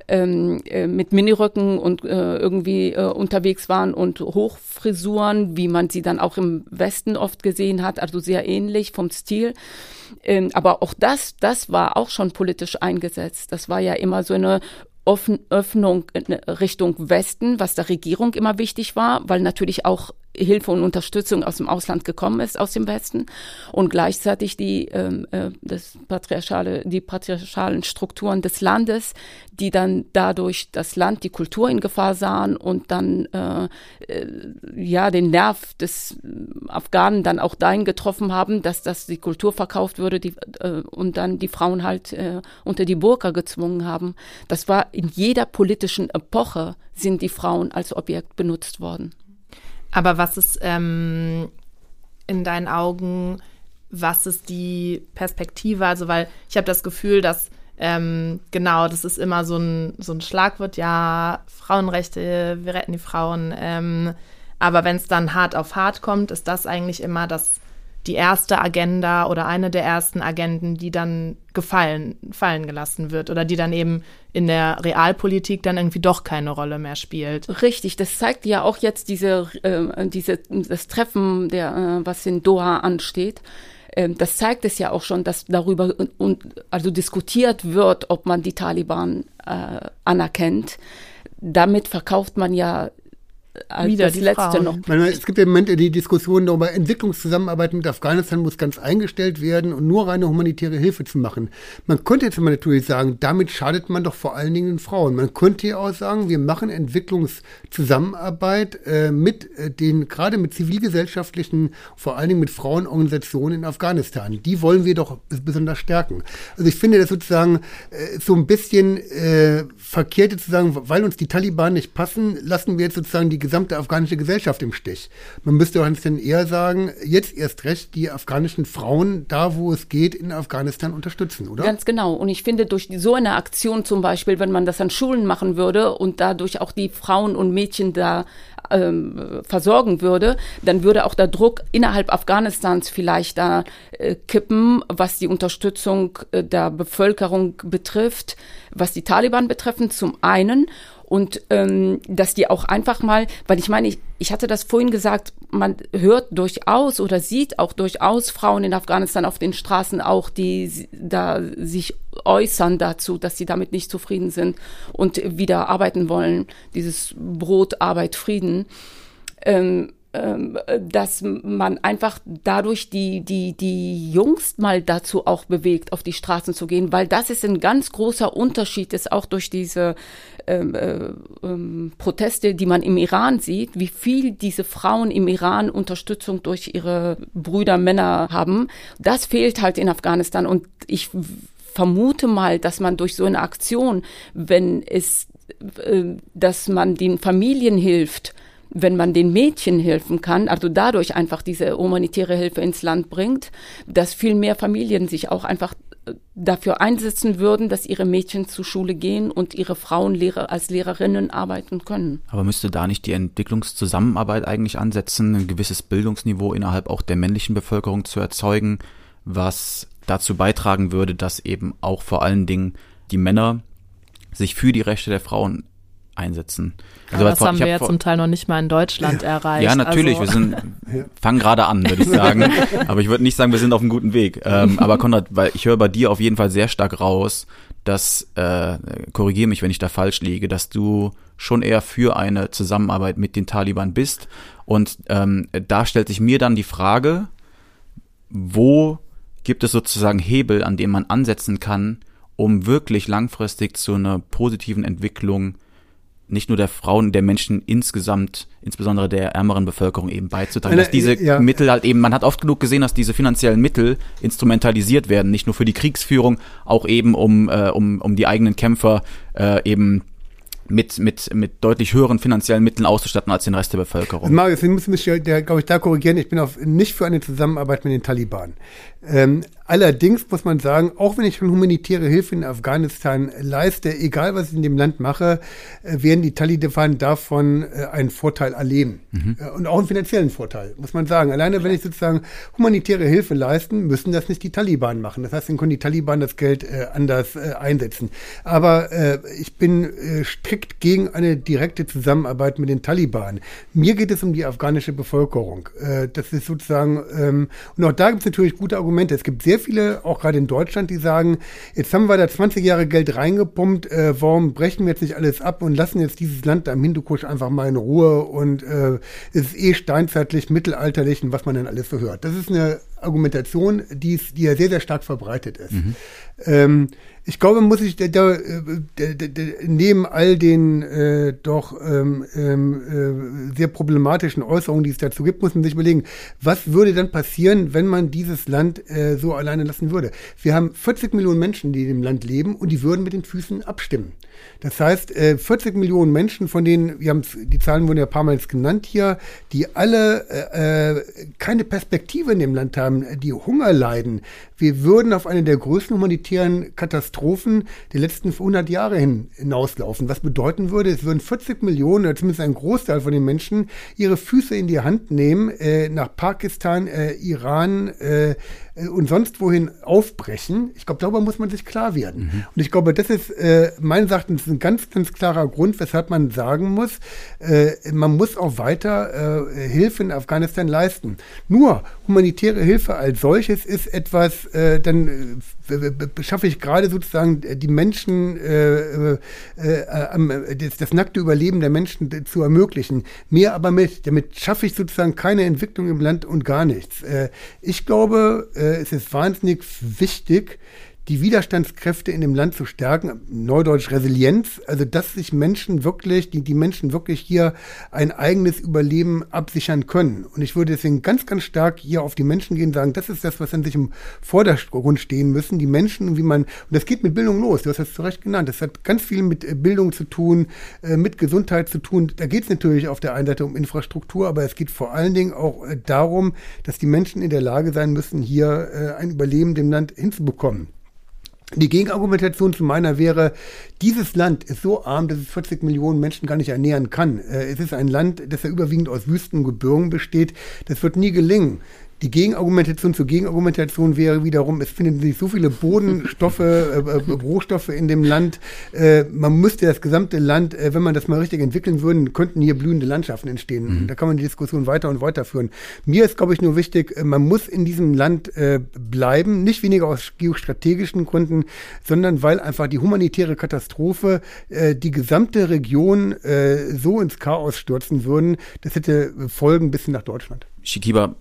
ähm, äh, mit Miniröcken und äh, irgendwie äh, unterwegs waren und Hochfrisuren, wie man sie dann auch im Westen oft gesehen hat, also sehr ähnlich vom Stil. Ähm, aber auch das, das war auch schon politisch eingesetzt. Das war ja immer so eine Öffnung Richtung Westen, was der Regierung immer wichtig war, weil natürlich auch Hilfe und Unterstützung aus dem Ausland gekommen ist, aus dem Westen und gleichzeitig die, ähm, äh, das patriarchale, die patriarchalen Strukturen des Landes, die dann dadurch das Land, die Kultur in Gefahr sahen und dann äh, äh, ja den Nerv des Afghanen dann auch dahin getroffen haben, dass das die Kultur verkauft würde die, äh, und dann die Frauen halt äh, unter die Burka gezwungen haben. Das war in jeder politischen Epoche sind die Frauen als Objekt benutzt worden. Aber was ist ähm, in deinen Augen, was ist die Perspektive? Also, weil ich habe das Gefühl, dass ähm, genau, das ist immer so ein, so ein Schlagwort, ja, Frauenrechte, wir retten die Frauen. Ähm, aber wenn es dann hart auf hart kommt, ist das eigentlich immer das die erste Agenda oder eine der ersten Agenden, die dann gefallen, fallen gelassen wird oder die dann eben in der Realpolitik dann irgendwie doch keine Rolle mehr spielt. Richtig, das zeigt ja auch jetzt diese, äh, diese das Treffen, der, äh, was in Doha ansteht. Ähm, das zeigt es ja auch schon, dass darüber und, also diskutiert wird, ob man die Taliban äh, anerkennt. Damit verkauft man ja als Wieder das die letzte Frauen. noch. Meine, es gibt im Moment die Diskussion darüber, Entwicklungszusammenarbeit mit Afghanistan muss ganz eingestellt werden und nur reine humanitäre Hilfe zu machen. Man könnte jetzt mal natürlich sagen, damit schadet man doch vor allen Dingen den Frauen. Man könnte ja auch sagen, wir machen Entwicklungszusammenarbeit äh, mit äh, den, gerade mit zivilgesellschaftlichen, vor allen Dingen mit Frauenorganisationen in Afghanistan. Die wollen wir doch besonders stärken. Also ich finde das sozusagen äh, so ein bisschen äh, verkehrt zu sagen, weil uns die Taliban nicht passen, lassen wir jetzt sozusagen die gesamte afghanische Gesellschaft im Stich. Man müsste doch dann eher sagen, jetzt erst recht die afghanischen Frauen da, wo es geht, in Afghanistan unterstützen, oder? Ganz genau. Und ich finde, durch so eine Aktion zum Beispiel, wenn man das an Schulen machen würde und dadurch auch die Frauen und Mädchen da ähm, versorgen würde, dann würde auch der Druck innerhalb Afghanistans vielleicht da äh, kippen, was die Unterstützung äh, der Bevölkerung betrifft, was die Taliban betreffen, zum einen und ähm, dass die auch einfach mal, weil ich meine, ich, ich hatte das vorhin gesagt, man hört durchaus oder sieht auch durchaus Frauen in Afghanistan auf den Straßen auch, die da sich äußern dazu, dass sie damit nicht zufrieden sind und wieder arbeiten wollen. Dieses Brot, Arbeit, Frieden. Ähm, dass man einfach dadurch die, die, die Jungs mal dazu auch bewegt, auf die Straßen zu gehen, weil das ist ein ganz großer Unterschied, ist auch durch diese ähm, äh, ähm, Proteste, die man im Iran sieht, wie viel diese Frauen im Iran Unterstützung durch ihre Brüder, Männer haben. Das fehlt halt in Afghanistan und ich vermute mal, dass man durch so eine Aktion, wenn es, äh, dass man den Familien hilft, wenn man den Mädchen helfen kann, also dadurch einfach diese humanitäre Hilfe ins Land bringt, dass viel mehr Familien sich auch einfach äh, dafür einsetzen würden, dass ihre Mädchen zur Schule gehen und ihre Frauen Lehrer, als Lehrerinnen arbeiten können. Aber müsste da nicht die Entwicklungszusammenarbeit eigentlich ansetzen, ein gewisses Bildungsniveau innerhalb auch der männlichen Bevölkerung zu erzeugen, was dazu beitragen würde, dass eben auch vor allen Dingen die Männer sich für die Rechte der Frauen einsetzen. Also das vor, haben wir ja zum Teil noch nicht mal in Deutschland ja. erreicht. Ja, natürlich. Also. Wir sind, fangen gerade an, würde ich sagen. aber ich würde nicht sagen, wir sind auf einem guten Weg. Ähm, aber Konrad, weil ich höre bei dir auf jeden Fall sehr stark raus, dass, äh, korrigiere mich, wenn ich da falsch liege, dass du schon eher für eine Zusammenarbeit mit den Taliban bist. Und ähm, da stellt sich mir dann die Frage, wo gibt es sozusagen Hebel, an denen man ansetzen kann, um wirklich langfristig zu einer positiven Entwicklung nicht nur der Frauen, der Menschen insgesamt, insbesondere der ärmeren Bevölkerung eben beizutragen. Dass diese ja. Mittel halt eben, man hat oft genug gesehen, dass diese finanziellen Mittel instrumentalisiert werden, nicht nur für die Kriegsführung, auch eben um, äh, um, um die eigenen Kämpfer äh, eben mit, mit, mit deutlich höheren finanziellen Mitteln auszustatten als den Rest der Bevölkerung. Marius, Sie müssen mich, glaube ich, da korrigieren. Ich bin auf, nicht für eine Zusammenarbeit mit den Taliban. Ähm, allerdings muss man sagen, auch wenn ich schon humanitäre Hilfe in Afghanistan leiste, egal was ich in dem Land mache, äh, werden die Taliban davon äh, einen Vorteil erleben. Mhm. Äh, und auch einen finanziellen Vorteil, muss man sagen. Alleine wenn ich sozusagen humanitäre Hilfe leisten, müssen das nicht die Taliban machen. Das heißt, dann können die Taliban das Geld äh, anders äh, einsetzen. Aber äh, ich bin strikt gegen eine direkte Zusammenarbeit mit den Taliban. Mir geht es um die afghanische Bevölkerung. das ist sozusagen, ähm, und auch da gibt es natürlich gute Argumente, Argumente. Es gibt sehr viele, auch gerade in Deutschland, die sagen, jetzt haben wir da 20 Jahre Geld reingepumpt, äh, warum brechen wir jetzt nicht alles ab und lassen jetzt dieses Land da im Hindukusch einfach mal in Ruhe und äh, es ist eh steinzeitlich, mittelalterlich und was man dann alles so hört. Das ist eine Argumentation, die, ist, die ja sehr, sehr stark verbreitet ist. Mhm. Ähm, ich glaube, muss ich da, da, da, da neben all den äh, doch ähm, ähm, äh, sehr problematischen Äußerungen, die es dazu gibt, muss man sich überlegen, was würde dann passieren, wenn man dieses Land äh, so alleine lassen würde? Wir haben 40 Millionen Menschen, die in dem Land leben und die würden mit den Füßen abstimmen. Das heißt, äh, 40 Millionen Menschen, von denen, wir haben die Zahlen wurden ja ein paar Mal genannt hier, die alle äh, äh, keine Perspektive in dem Land haben, die Hunger leiden. Wir würden auf eine der größten humanitären Katastrophen der letzten 100 Jahre hin hinauslaufen. Was bedeuten würde, es würden 40 Millionen, oder zumindest ein Großteil von den Menschen, ihre Füße in die Hand nehmen, äh, nach Pakistan, äh, Iran, äh, und sonst wohin aufbrechen. Ich glaube, darüber muss man sich klar werden. Mhm. Und ich glaube, das ist äh, meines Erachtens ein ganz, ganz klarer Grund, weshalb man sagen muss, äh, man muss auch weiter äh, Hilfe in Afghanistan leisten. Nur humanitäre Hilfe als solches ist etwas, äh, dann äh, schaffe ich gerade sozusagen die Menschen, äh, äh, äh, das, das, nackte Überleben der Menschen zu ermöglichen. Mehr aber mit, damit schaffe ich sozusagen keine Entwicklung im Land und gar nichts. Äh, ich glaube, äh, es ist wahnsinnig wichtig, die Widerstandskräfte in dem Land zu stärken, neudeutsch Resilienz, also dass sich Menschen wirklich, die, die Menschen wirklich hier ein eigenes Überleben absichern können. Und ich würde deswegen ganz, ganz stark hier auf die Menschen gehen und sagen, das ist das, was an sich im Vordergrund stehen müssen. Die Menschen, wie man, und das geht mit Bildung los, du hast das zu Recht genannt, das hat ganz viel mit äh, Bildung zu tun, äh, mit Gesundheit zu tun. Da geht es natürlich auf der einen Seite um Infrastruktur, aber es geht vor allen Dingen auch äh, darum, dass die Menschen in der Lage sein müssen, hier ein Überleben dem Land hinzubekommen. Die Gegenargumentation zu meiner wäre, dieses Land ist so arm, dass es 40 Millionen Menschen gar nicht ernähren kann. Äh, es ist ein Land, das ja überwiegend aus Wüsten und Gebirgen besteht. Das wird nie gelingen Die Gegenargumentation zur Gegenargumentation wäre wiederum, es finden sich so viele Bodenstoffe, äh, äh, Rohstoffe in dem Land. Äh, man müsste das gesamte Land, äh, wenn man das mal richtig entwickeln würde, könnten hier blühende Landschaften entstehen. Mhm. Da kann man die Diskussion weiter und weiter führen. Mir ist, glaube ich, nur wichtig, äh, man muss in diesem Land äh, bleiben, nicht weniger aus geostrategischen Gründen, sondern weil einfach die humanitäre Katastrophe die gesamte Region so ins Chaos stürzen würden. Das hätte Folgen bis nach Deutschland. Shikiba,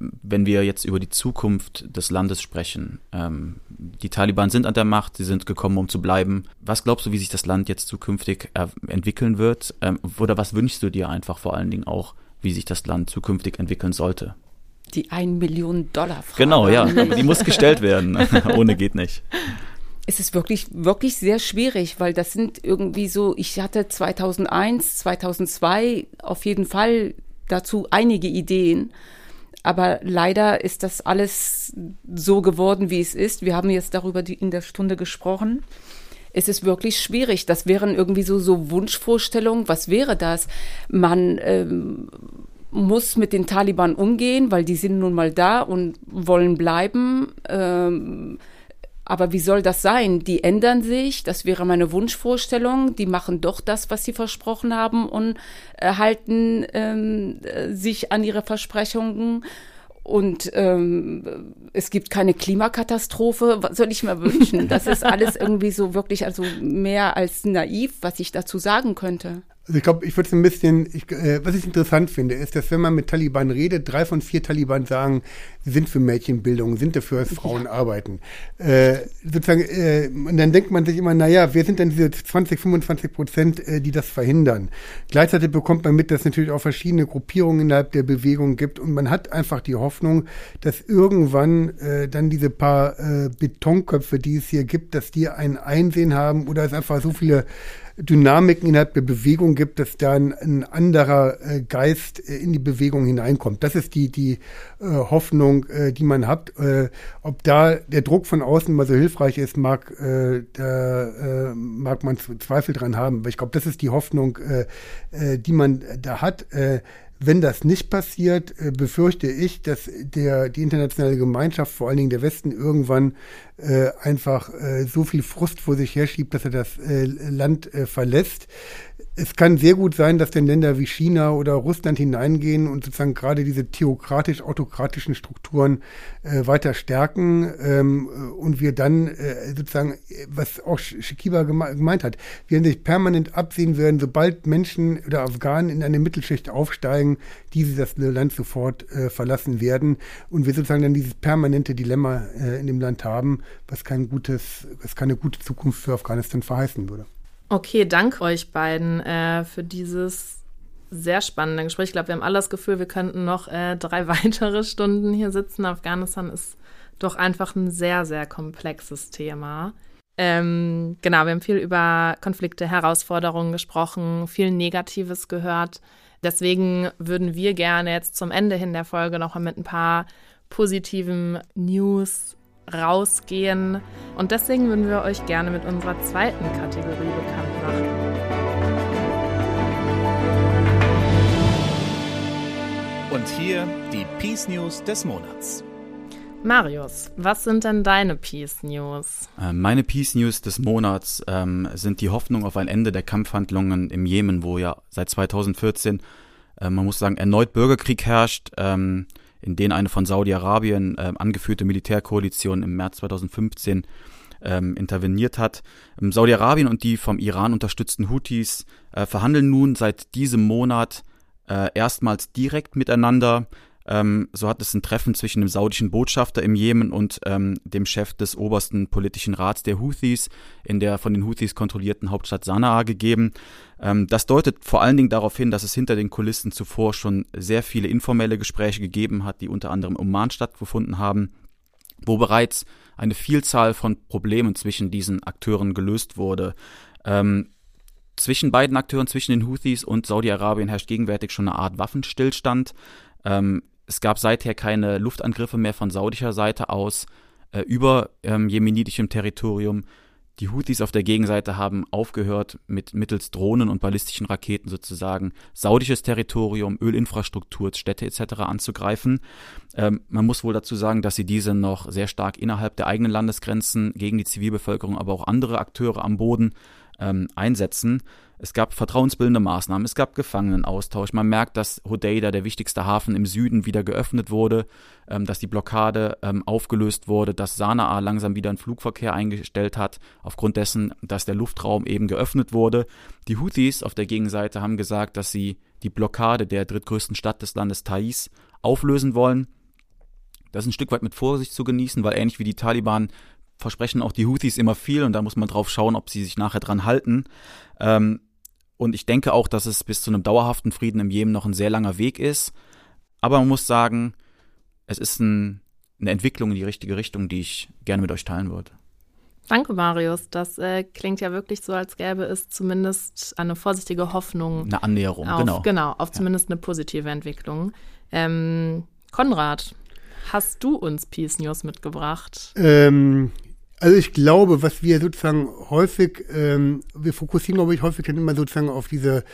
wenn wir jetzt über die Zukunft des Landes sprechen, ähm, die Taliban sind an der Macht, sie sind gekommen, um zu bleiben. Was glaubst du, wie sich das Land jetzt zukünftig äh, entwickeln wird? Ähm, oder was wünschst du dir einfach vor allen Dingen auch, wie sich das Land zukünftig entwickeln sollte? Die 1 Million Dollar Frage. Genau, ja, die muss gestellt werden. Ohne geht nicht. Es ist wirklich, wirklich sehr schwierig, weil das sind irgendwie so, ich hatte 2001, 2002 auf jeden Fall dazu einige Ideen. Aber leider ist das alles so geworden, wie es ist. Wir haben jetzt darüber in der Stunde gesprochen. Es ist wirklich schwierig. Das wären irgendwie so, so Wunschvorstellungen. Was wäre das? Man ähm, muss mit den Taliban umgehen, weil die sind nun mal da und wollen bleiben. Ähm, aber wie soll das sein? Die ändern sich, das wäre meine Wunschvorstellung. Die machen doch das, was sie versprochen haben und äh, halten ähm, äh, sich an ihre Versprechungen. Und ähm, es gibt keine Klimakatastrophe. Was soll ich mir wünschen? Das ist alles irgendwie so wirklich also mehr als naiv, was ich dazu sagen könnte. Also ich glaube, ich würde es ein bisschen, ich, äh, was ich interessant finde, ist, dass wenn man mit Taliban redet, drei von vier Taliban sagen, sie sind für Mädchenbildung, sind dafür, dass Frauen ja. arbeiten. Äh, sozusagen, äh, und dann denkt man sich immer, naja, wer sind denn diese 20, 25 Prozent, äh, die das verhindern? Gleichzeitig bekommt man mit, dass es natürlich auch verschiedene Gruppierungen innerhalb der Bewegung gibt und man hat einfach die Hoffnung, dass irgendwann äh, dann diese paar äh, Betonköpfe, die es hier gibt, dass die ein Einsehen haben oder es einfach so viele Dynamiken innerhalb der Bewegung gibt, dass da ein, ein anderer äh, Geist äh, in die Bewegung hineinkommt. Das ist die, die äh, Hoffnung, äh, die man hat. Äh, ob da der Druck von außen mal so hilfreich ist, mag, äh, da, mag man Zweifel dran haben. Aber ich glaube, das ist die Hoffnung, die man da hat. Wenn das nicht passiert, äh, befürchte ich, dass der, die internationale Gemeinschaft, vor allen Dingen der Westen, irgendwann äh, einfach äh, so viel Frust vor sich herschiebt, dass er das äh, Land äh, verlässt es kann sehr gut sein, dass dann Länder wie China oder Russland hineingehen und sozusagen gerade diese theokratisch-autokratischen Strukturen äh, weiter stärken ähm, und wir dann äh, sozusagen, was auch Shikiba geme gemeint hat, wir sich permanent absehen werden, sobald Menschen oder Afghanen in eine Mittelschicht aufsteigen, diese das Land sofort äh, verlassen werden und wir sozusagen dann dieses permanente Dilemma äh, in dem Land haben, was kein gutes, was keine gute Zukunft für Afghanistan verheißen würde. Okay, danke euch beiden äh, für dieses sehr spannende Gespräch. Ich glaube, wir haben alle das Gefühl, wir könnten noch äh, drei weitere Stunden hier sitzen. Afghanistan ist doch einfach ein sehr, sehr komplexes Thema. Ähm, genau, wir haben viel über Konflikte, Herausforderungen gesprochen, viel Negatives gehört. Deswegen würden wir gerne jetzt zum Ende hin der Folge noch mal mit ein paar positiven News rausgehen. Und deswegen würden wir euch gerne mit unserer zweiten Kategorie bekannt machen. Und hier die Peace News des Monats. Marius, was sind denn deine Peace News? Äh, meine Peace News des Monats ähm, sind die Hoffnung auf ein Ende der Kampfhandlungen im Jemen, wo ja seit 2014, äh, man muss sagen, erneut Bürgerkrieg herrscht. Ähm, in denen eine von Saudi-Arabien äh, angeführte Militärkoalition im März 2015 ähm, interveniert hat. Ähm, Saudi-Arabien und die vom Iran unterstützten Houthis äh, verhandeln nun seit diesem Monat äh, erstmals direkt miteinander. Ähm, so hat es ein Treffen zwischen dem saudischen Botschafter im Jemen und ähm, dem Chef des obersten politischen Rats der Houthis in der von den Houthis kontrollierten Hauptstadt Sanaa gegeben. Ähm, das deutet vor allen Dingen darauf hin, dass es hinter den Kulissen zuvor schon sehr viele informelle Gespräche gegeben hat, die unter anderem im Oman stattgefunden haben, wo bereits eine Vielzahl von Problemen zwischen diesen Akteuren gelöst wurde. Ähm, zwischen beiden Akteuren, zwischen den Houthis und Saudi-Arabien herrscht gegenwärtig schon eine Art Waffenstillstand. Ähm, es gab seither keine Luftangriffe mehr von saudischer Seite aus äh, über ähm, jemenitischem Territorium. Die Houthis auf der Gegenseite haben aufgehört, mit mittels Drohnen und ballistischen Raketen sozusagen saudisches Territorium, Ölinfrastruktur, Städte etc. anzugreifen. Ähm, man muss wohl dazu sagen, dass sie diese noch sehr stark innerhalb der eigenen Landesgrenzen gegen die Zivilbevölkerung, aber auch andere Akteure am Boden ähm, einsetzen. Es gab vertrauensbildende Maßnahmen, es gab Gefangenenaustausch. Man merkt, dass Hodeida, der wichtigste Hafen im Süden, wieder geöffnet wurde, ähm, dass die Blockade ähm, aufgelöst wurde, dass Sanaa langsam wieder einen Flugverkehr eingestellt hat, aufgrund dessen, dass der Luftraum eben geöffnet wurde. Die Houthis auf der Gegenseite haben gesagt, dass sie die Blockade der drittgrößten Stadt des Landes Thais auflösen wollen. Das ist ein Stück weit mit Vorsicht zu genießen, weil ähnlich wie die Taliban versprechen auch die Houthis immer viel und da muss man drauf schauen, ob sie sich nachher dran halten. Ähm, und ich denke auch, dass es bis zu einem dauerhaften Frieden im Jemen noch ein sehr langer Weg ist. Aber man muss sagen, es ist ein, eine Entwicklung in die richtige Richtung, die ich gerne mit euch teilen würde. Danke, Marius. Das äh, klingt ja wirklich so, als gäbe es zumindest eine vorsichtige Hoffnung. Eine Annäherung, auf, genau. Genau, auf zumindest eine positive Entwicklung. Ähm, Konrad, hast du uns Peace News mitgebracht? Ähm, also ich glaube, was wir sozusagen häufig, ähm, wir fokussieren, glaube ich, häufig dann immer sozusagen auf diese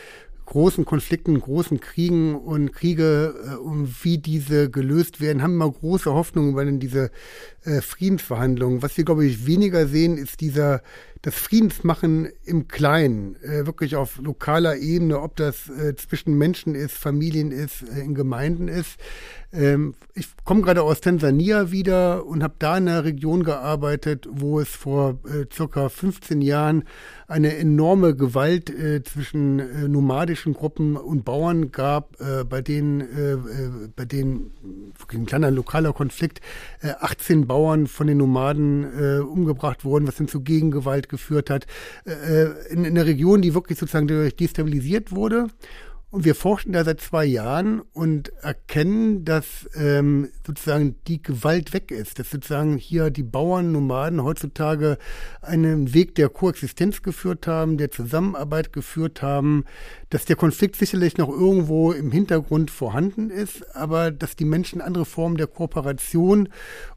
großen Konflikten, großen Kriegen und Kriege, äh, um wie diese gelöst werden, haben immer große Hoffnungen in diese äh, Friedensverhandlungen. Was wir, glaube ich, weniger sehen, ist dieser das Friedensmachen im Kleinen, äh, wirklich auf lokaler Ebene, ob das äh, zwischen Menschen ist, Familien ist, äh, in Gemeinden ist. Ähm, ich komme gerade aus Tansania wieder und habe da in einer Region gearbeitet, wo es vor äh, circa 15 Jahren eine enorme Gewalt äh, zwischen äh, nomadischen Gruppen und Bauern gab, bei denen, bei denen ein kleiner lokaler Konflikt, äh, 18 Bauern von den Nomaden umgebracht wurden, was dann zu Gegengewalt geführt hat, äh, in, in einer Region, die wirklich sozusagen destabilisiert wurde. Und wir forschen da seit zwei Jahren und erkennen, dass ähm, sozusagen die Gewalt weg ist, dass sozusagen hier die Bauern, Nomaden heutzutage einen Weg der Koexistenz geführt haben, der Zusammenarbeit geführt haben, dass der Konflikt sicherlich noch irgendwo im Hintergrund vorhanden ist, aber dass die Menschen andere Formen der Kooperation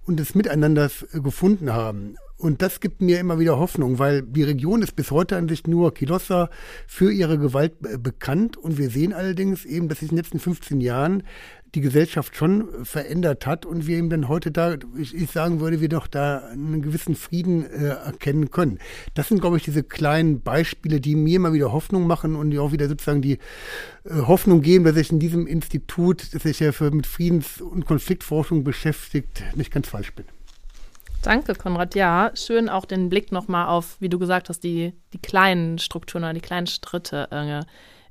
und des Miteinanders äh, gefunden haben. Und das gibt mir immer wieder Hoffnung, weil die Region ist bis heute an sich nur Kilossa für ihre Gewalt bekannt. Und wir sehen allerdings eben, dass sich in den letzten 15 Jahren die Gesellschaft schon verändert hat und wir eben dann heute da, ich, ich sagen würde, wir doch da einen gewissen Frieden äh, erkennen können. Das sind, glaube ich, diese kleinen Beispiele, die mir immer wieder Hoffnung machen und die auch wieder sozusagen die äh, Hoffnung geben, dass ich in diesem Institut, das sich ja für, mit Friedens- und Konfliktforschung beschäftigt, nicht ganz falsch bin. Danke, Konrad. Ja, schön auch den Blick nochmal auf, wie du gesagt hast, die, die kleinen Strukturen oder die kleinen Schritte äh,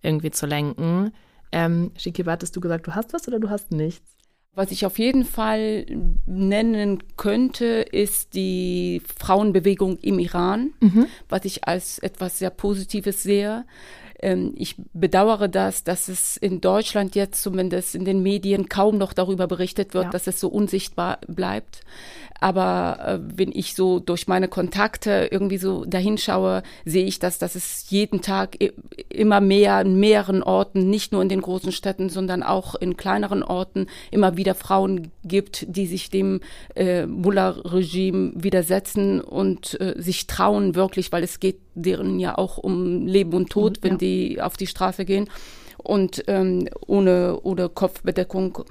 irgendwie zu lenken. Ähm, Shiki, hattest du gesagt, du hast was oder du hast nichts? Was ich auf jeden Fall nennen könnte, ist die Frauenbewegung im Iran, mhm. was ich als etwas sehr Positives sehe. Ähm, ich bedauere das, dass es in Deutschland jetzt zumindest in den Medien kaum noch darüber berichtet wird, ja. dass es so unsichtbar bleibt. Aber äh, wenn ich so durch meine Kontakte irgendwie so dahinschaue, sehe ich das, dass es jeden Tag immer mehr in mehreren Orten, nicht nur in den großen Städten, sondern auch in kleineren Orten immer wieder Frauen gibt, die sich dem äh, Mullah-Regime widersetzen und äh, sich trauen wirklich, weil es geht deren ja auch um Leben und Tod, mhm, wenn ja. die auf die Straße gehen und ähm, ohne oder Kopfbedeckung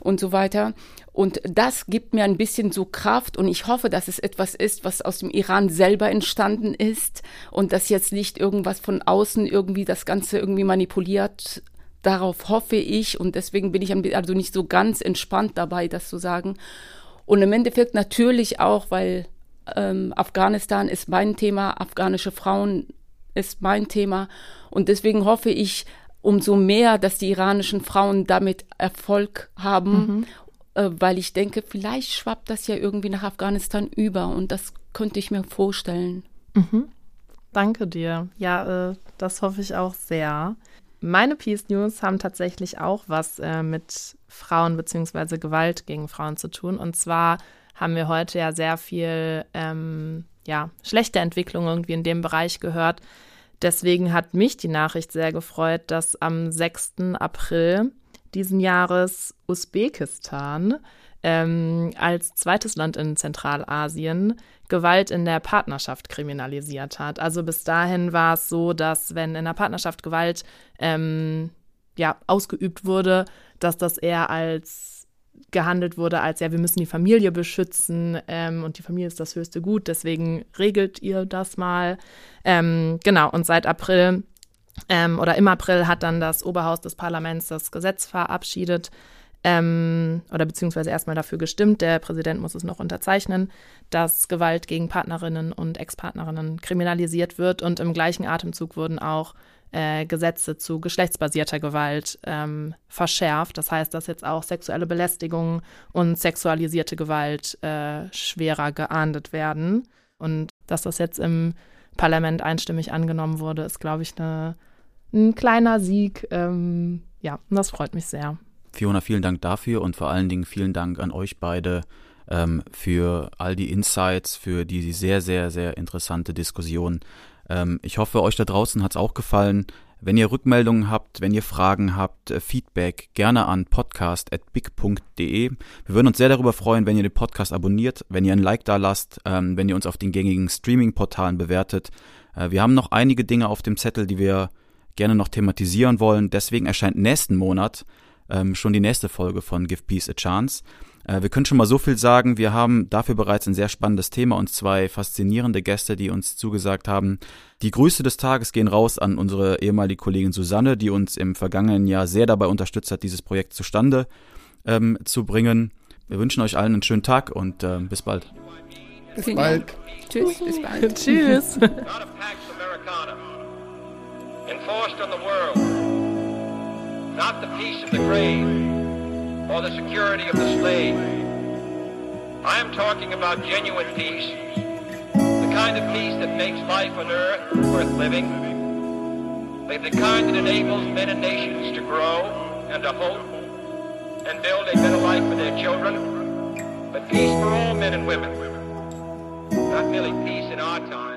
und so weiter. Und das gibt mir ein bisschen so Kraft und ich hoffe, dass es etwas ist, was aus dem Iran selber entstanden ist und dass jetzt nicht irgendwas von außen irgendwie das Ganze irgendwie manipuliert. Darauf hoffe ich und deswegen bin ich also nicht so ganz entspannt dabei, das zu sagen. Und im Endeffekt natürlich auch, weil ähm, Afghanistan ist mein Thema, afghanische Frauen ist mein Thema und deswegen hoffe ich, umso mehr, dass die iranischen Frauen damit Erfolg haben mhm äh, weil ich denke, vielleicht schwappt das ja irgendwie nach Afghanistan über und das könnte ich mir vorstellen. Mhm. Danke dir. Ja, äh, das hoffe ich auch sehr. Meine Peace News haben tatsächlich auch was äh, mit Frauen bzw. Gewalt gegen Frauen zu tun. Und zwar haben wir heute ja sehr viel ähm, ja, schlechte Entwicklung irgendwie in dem Bereich gehört. Deswegen hat mich die Nachricht sehr gefreut, dass am 6. April diesen Jahres Usbekistan ähm, als zweites Land in Zentralasien Gewalt in der Partnerschaft kriminalisiert hat. Also bis dahin war es so, dass wenn in der Partnerschaft Gewalt ähm, ja, ausgeübt wurde, dass das eher als gehandelt wurde als, ja, wir müssen die Familie beschützen ähm, und die Familie ist das höchste Gut, deswegen regelt ihr das mal. Ähm, genau, und seit April ähm, oder im April hat dann das Oberhaus des Parlaments das Gesetz verabschiedet ähm, oder beziehungsweise erstmal dafür gestimmt, der Präsident muss es noch unterzeichnen, dass Gewalt gegen Partnerinnen und Ex-Partnerinnen kriminalisiert wird und im gleichen Atemzug wurden auch äh, Gesetze zu geschlechtsbasierter Gewalt ähm, verschärft. Das heißt, dass jetzt auch sexuelle Belästigung und sexualisierte Gewalt äh, schwerer geahndet werden. Und dass das jetzt im Parlament einstimmig angenommen wurde, ist, glaube ich, eine, ein kleiner Sieg. Ähm, ja, das freut mich sehr. Fiona, vielen Dank dafür und vor allen Dingen vielen Dank an euch beide ähm, für all die Insights, für die sehr, sehr, sehr interessante Diskussion. Ähm, ich hoffe, euch da draußen hat es auch gefallen. Wenn ihr Rückmeldungen habt, wenn ihr Fragen habt, äh, Feedback, gerne an podcast.big.de. Wir würden uns sehr darüber freuen, wenn ihr den Podcast abonniert, wenn ihr ein Like da lasst, ähm, wenn ihr uns auf den gängigen Streaming-Portalen bewertet. Äh, wir haben noch einige Dinge auf dem Zettel, die wir gerne noch thematisieren wollen. Deswegen erscheint nächsten Monat ähm, schon die nächste Folge von Give Peace a Chance. Äh, wir können schon mal so viel sagen. Wir haben dafür bereits ein sehr spannendes Thema und zwei faszinierende Gäste, die uns zugesagt haben. Die Grüße des Tages gehen raus an unsere ehemalige Kollegin Susanne, die uns im vergangenen Jahr sehr dabei unterstützt hat, dieses Projekt zustande ähm, zu bringen. Wir wünschen euch allen einen schönen Tag und äh, bis bald. Bis bald. Tschüss, bis bald. Tschüss. enforced on the world, not the peace of the grave. or the security of the slave. I am talking about genuine peace, the kind of peace that makes life on earth worth living, the kind that enables men and nations to grow and to hope and build a better life for their children, but peace for all men and women, not merely peace in our time.